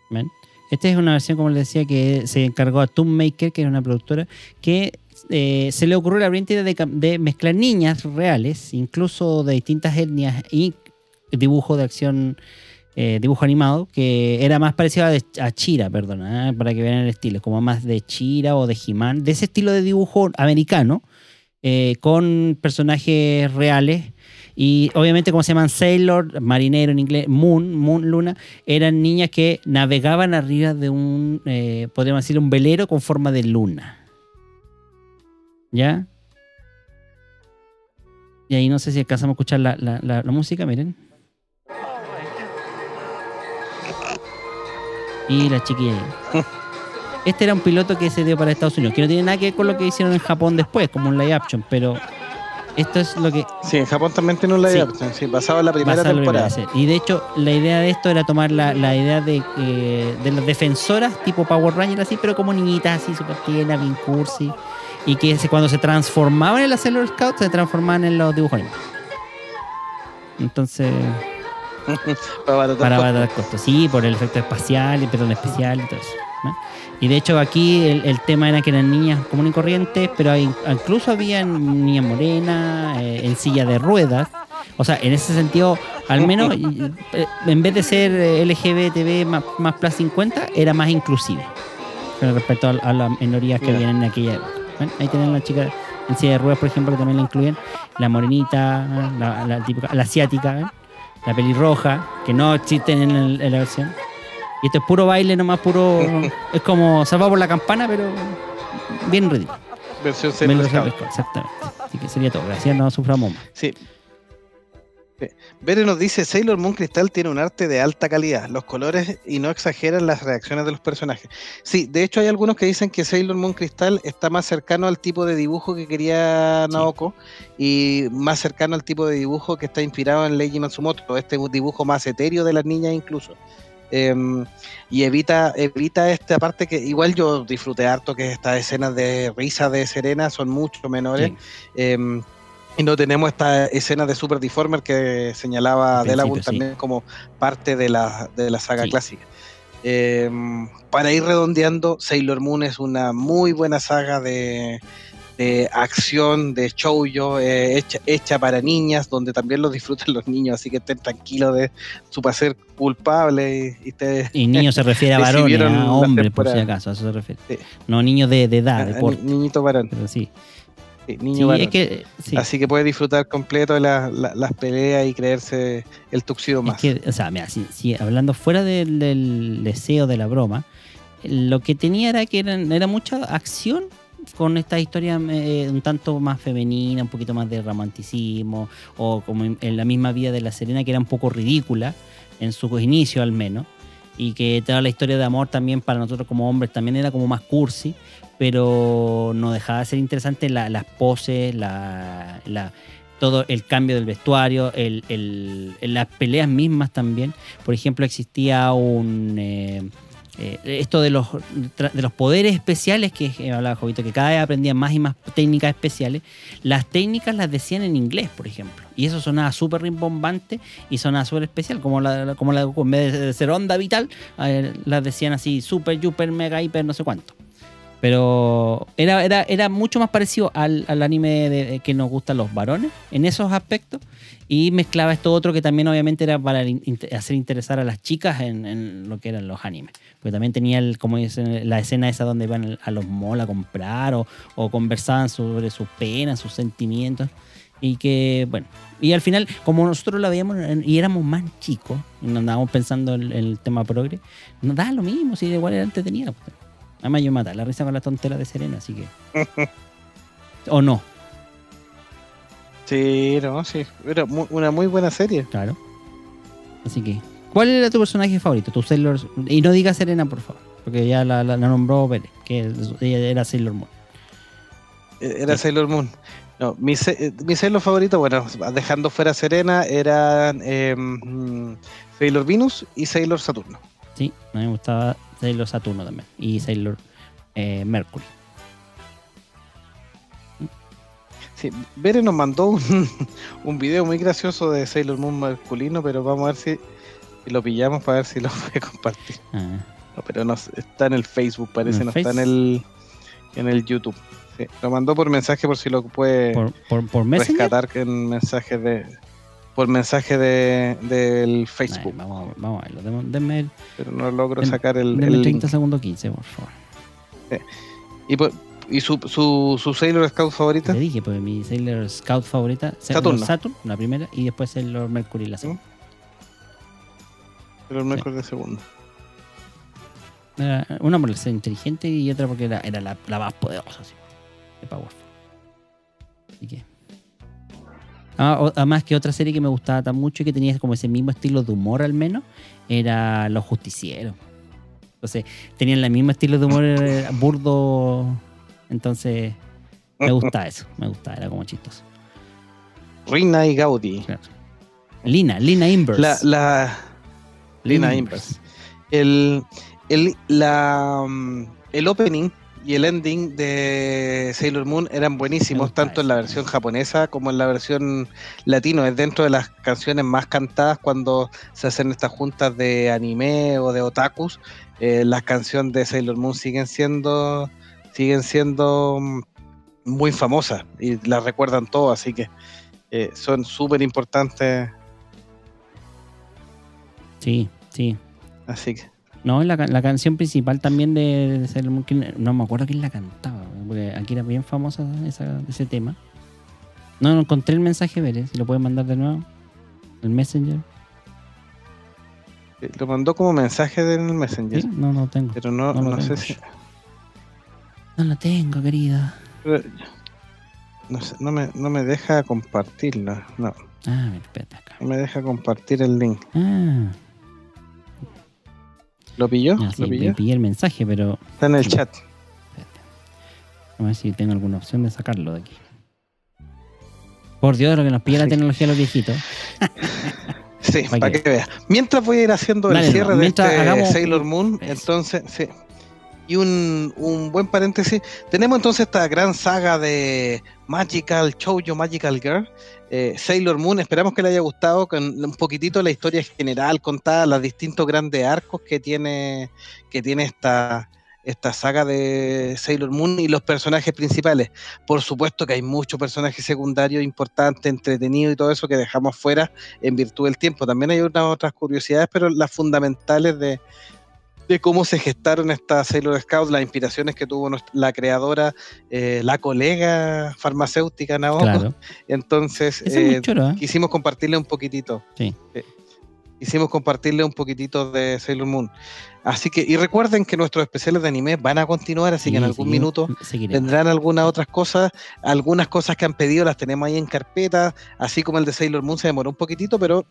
¿Ven? Esta es una versión, como les decía, que se encargó a Tomb Maker, que era una productora, que eh, se le ocurrió la brillante idea de, de mezclar niñas reales, incluso de distintas etnias, y dibujo de acción, eh, dibujo animado, que era más parecido a, Chira, perdón, ah, para que vean el estilo, como más de Chira o de He-Man, de ese estilo de dibujo americano, eh, con personajes reales. Y obviamente, como se llaman Sailor, marinero en inglés, Moon, Moon, Luna, eran niñas que navegaban arriba de un, eh, podríamos decir, un velero con forma de luna. ¿Ya? Y ahí no sé si alcanzamos a escuchar la- la- la música, miren. Y la chiquilla. Este era un piloto que se dio para Estados Unidos, que no tiene nada que ver con lo que hicieron en Japón después, como un live action, pero esto es lo que Sí, en Japón también tiene un live Sí. action, sí, basado en la primera basado la temporada. primera. Y de hecho, la idea de esto era tomar la, la idea de, eh, de las defensoras, tipo Power Rangers, así, pero como niñitas, así, súper tiernas, bien cursi. Y que cuando se transformaban en las Sailor Scouts, se transformaban en los dibujos animados. Entonces, [laughs] Para abaratar para costos. abaratar costos. Sí, por el efecto espacial, perdón, especial y todo eso. ¿no? Y de hecho aquí el, el tema era que eran niñas comunes y corrientes, pero hay- incluso había niñas morenas, eh, en silla de ruedas. O sea, en ese sentido, al menos, eh, en vez de ser eh, LGBTB más, más plus 50, era más inclusive con respecto a, a las minorías que habían en aquella época. ¿Ven? Ahí tienen la chica en silla de ruedas, por ejemplo, que también la incluyen. la morenita, la, la típica- la asiática, ¿eh? La pelirroja, que no existen en, el- en la versión. Y esto es puro baile, nomás puro. [laughs] es como salvado por la campana, pero bien ridículo. Versión Exactamente. Así que sería todo. Gracias, no suframos más. Sí. Sí. Bere nos dice, Sailor Moon Crystal tiene un arte de alta calidad, los colores y no exageran las reacciones de los personajes. Sí, de hecho hay algunos que dicen que Sailor Moon Crystal está más cercano al tipo de dibujo que quería Sí. Naoko y más cercano al tipo de dibujo que está inspirado en Leiji Matsumoto, este dibujo más etéreo de las niñas incluso. Em, y evita, evita esta parte que igual yo disfruté harto, que estas escenas de risa de Serena son mucho menores. Sí. Em, y no tenemos esta escena de Super Deformer que señalaba Al Delagun sí. también como parte de la, de la saga Sí. clásica. Em, para ir redondeando, Sailor Moon es una muy buena saga de, de acción, de shoujo, eh, hecha, hecha para niñas, donde también lo disfrutan los niños, así que estén tranquilos de su placer culpable y, y Y niño se refiere a [laughs] varones, a hombres, por si acaso, a eso se refiere. Sí. No niños de, de edad, de niñito varón, Pero sí. Sí, niño Sí, varón. es que. sí. Así que puede disfrutar completo de la- la- las peleas y creerse el tuxido Es más. que, o sea, mira, si hablando fuera del, del deseo de la broma, lo que tenía era que eran, era mucha acción con esta historia eh, un tanto más femenina, un poquito más de romanticismo, o como en, en la misma vida de la Serena, que era un poco ridícula, en su inicio al menos, y que toda la historia de amor también para nosotros como hombres también era como más cursi, pero no dejaba de ser interesante la- las poses, la, la- todo el cambio del vestuario, el, las peleas mismas también. Por ejemplo, existía un... eh, eh, esto de los, de los poderes especiales que eh, hablaba Jovito, que cada vez aprendían más y más técnicas especiales. Las técnicas las decían en inglés, por ejemplo. Y eso sonaba súper rimbombante y sonaba súper especial, como la, como la en vez de ser onda vital, las decían así, super, super, mega, hiper, no sé cuánto. Pero era, era, era mucho más parecido al, al anime de- que nos gustan los varones en esos aspectos. Y mezclaba esto otro que también obviamente era para hacer interesar a las chicas en, en lo que eran los animes. Porque también tenía el, como dicen, la escena esa donde iban a los malls a comprar o, o conversaban sobre sus penas, sus sentimientos. Y que, bueno, y al final, como nosotros la veíamos y éramos más chicos, y no andábamos pensando en, el tema progre, nos daba lo mismo, si igual era entretenida. pues. Además, yo mata la risa con la tontera de Serena, así que. [laughs] o no, Sí, no, sí. Era mu- una muy buena serie. claro. Así que. ¿Cuál era tu personaje favorito? Tu Sailor. Y no digas Serena, por favor. Porque ya la, la- la nombró Pérez, que ella era Sailor Moon. Eh, Era Sailor Moon. No, mi, eh, mi Sailor favorito, bueno, dejando fuera Serena, eran eh, mm, Sailor Venus y Sailor Saturno. Sí, a mí me gustaba Sailor Saturno también. Y Sailor eh, Mercury. Sí, Bere nos mandó un, [laughs] un video muy gracioso de Sailor Moon masculino, pero vamos a ver si, lo pillamos para ver si lo [laughs] puede compartir. Ah, No, pero no, está en el Facebook, parece, ¿En no está en el, en el YouTube. Sí, lo mandó por mensaje por si lo puede por, por, por rescatar en mensaje de por mensaje de, del Facebook, vamos, a- vamos a verlo. Denme, pero no logro sacar el, el 30 link. segundos 15, por favor. Y, por- y su, su, su Sailor Scout favorita, Le dije, pues mi Sailor Scout favorita. Sailor Saturn, la primera, y después Sailor Mercury, la segunda. pero no es de segundo. Era- una por ser inteligente y otra porque era, era la, la más poderosa, así, de Powerful. Así que. Ah, además que otra serie que me gustaba tan mucho y que tenía como ese mismo estilo de humor al menos, era Los Justicieros. Entonces, tenían el mismo estilo de humor eh, burdo. Entonces, me gustaba eso, me gustaba, era como chistoso. Rina y Gaudi. Lina, Lina Inverse. La, la Lina Inverse. El, el, la, mm, el opening y el ending de Sailor Moon eran buenísimos, tanto en la versión japonesa como en la versión latino. Es dentro de las canciones más cantadas cuando se hacen estas juntas de anime o de otakus. Eh, las canciones de Sailor Moon siguen siendo siguen siendo mm, muy famosas y las recuerdan todos, así que eh, son súper importantes. Sí, sí. Así que No, la, la canción principal también de, de Sailor Moon, ¿quién- no me acuerdo quién la cantaba, porque aquí era bien famosa esa- ese tema. No, no encontré el mensaje, veré. Si lo pueden mandar de nuevo. El Messenger. Eh, Lo mandó como mensaje del Messenger. ¿Sí? No, no tengo. Pero no, No no sé si. No lo tengo, querida. pero- No, sé, no, me, no me deja compartirlo. No, Ah, espérate acá. no me deja compartir el link. Ah, ¿Lo pilló? ya, sí, ¿Lo pilló? pillé el mensaje, pero Está en el chat. espérate. a ver si tengo alguna opción de sacarlo de aquí. Por Dios, lo que nos pilla la tecnología de los viejitos. [laughs] Sí, Pa' para que- que veas. Mientras voy a ir haciendo Dale, el cierre no, de este hagamos- Sailor Moon, Eso. entonces, sí. Y un, un buen paréntesis. Tenemos entonces esta gran saga de Magical Shoujo Magical Girl, eh, Sailor Moon. Esperamos que le haya gustado un poquitito la historia general, contada los distintos grandes arcos que tiene, que tiene esta, esta saga de Sailor Moon y los personajes principales. Por supuesto que hay muchos personajes secundarios importantes, entretenidos y todo eso que dejamos fuera en virtud del tiempo. También hay unas otras curiosidades, pero las fundamentales de, de cómo se gestaron estas Sailor Scouts, las inspiraciones que tuvo nuestra- la creadora, eh, la colega farmacéutica Naoko. Claro. Entonces, eh, ¿eh? quisimos compartirle un poquitito. Sí. Eh, Quisimos compartirle un poquitito de Sailor Moon. Así que, y recuerden que nuestros especiales de anime van a continuar, así que en Sí, algún minuto seguiremos. vendrán algunas otras cosas, algunas cosas que han pedido las tenemos ahí en carpeta, así como el de Sailor Moon se demoró un poquitito, pero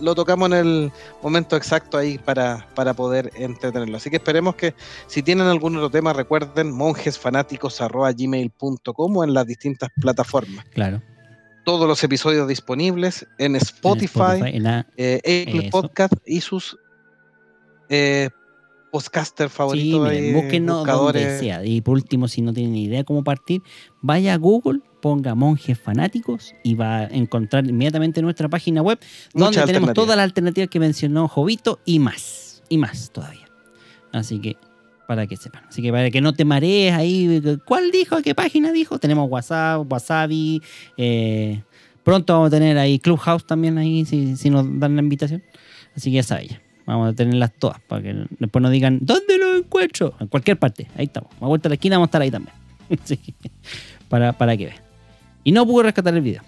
lo tocamos en el momento exacto ahí para, para poder entretenerlo. Así que esperemos que si tienen algún otro tema, recuerden monjesfanáticos.gmail.com o en las distintas plataformas. Claro. Todos los episodios disponibles en En Spotify, en la- eh, Apple Eso. Podcast y sus eh, podcaster Sí, favoritos. miren, donde sea. Y por último, si no tienen ni idea cómo partir, vaya a Google, ponga monjes fanáticos y va a encontrar inmediatamente nuestra página web donde Muchas tenemos todas las alternativas que mencionó Jovito y más. Y más todavía. Así que, para que sepan. Así que para que no te marees ahí, ¿cuál dijo? ¿Qué página dijo? Tenemos WhatsApp, Wasabi. eh, pronto vamos a tener ahí Clubhouse también ahí, si, si nos dan la invitación. Así que ya sabes ya. Vamos a tenerlas todas para que después nos digan, ¿dónde lo encuentro? En cualquier parte. Ahí estamos. A vuelta a la esquina vamos a estar ahí también. [laughs] Que, para, para que vean. Y no pude rescatar el video.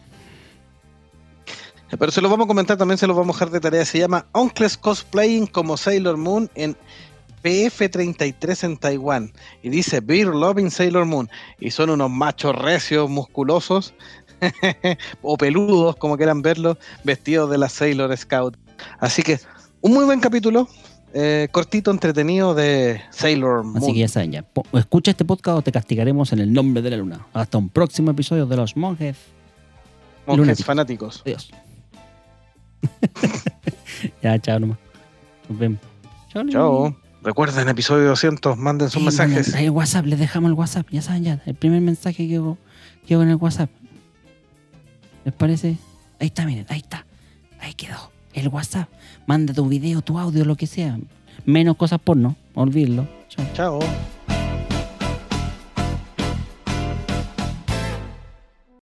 Pero se los vamos a comentar también, se los vamos a dejar de tarea. Se llama Uncles Cosplaying como Sailor Moon en PF33 en Taiwán. Y dice Beer Loving Sailor Moon. Y son unos machos recios, musculosos, [laughs] o peludos, como quieran verlo, vestidos de la Sailor Scout. Así que un muy buen capítulo, eh, cortito, entretenido de Sailor Moon. Así que ya saben ya. Escucha este podcast o te castigaremos en el nombre de la luna. Hasta un próximo episodio de Los Monjes. Monjes lunáticos. fanáticos. Adiós. [laughs] ya, chao nomás. Nos vemos. Chao. Chao. Recuerden, episodio 200, manden sus Sí, mensajes. bueno, el WhatsApp, les dejamos el WhatsApp. Ya saben ya. El primer mensaje que llegó, llegó en el WhatsApp. ¿Les parece? Ahí está, miren. Ahí está. Ahí quedó. El WhatsApp. Manda tu video, tu audio, lo que sea. Menos cosas porno. Olvídenlo. Chao. Chao.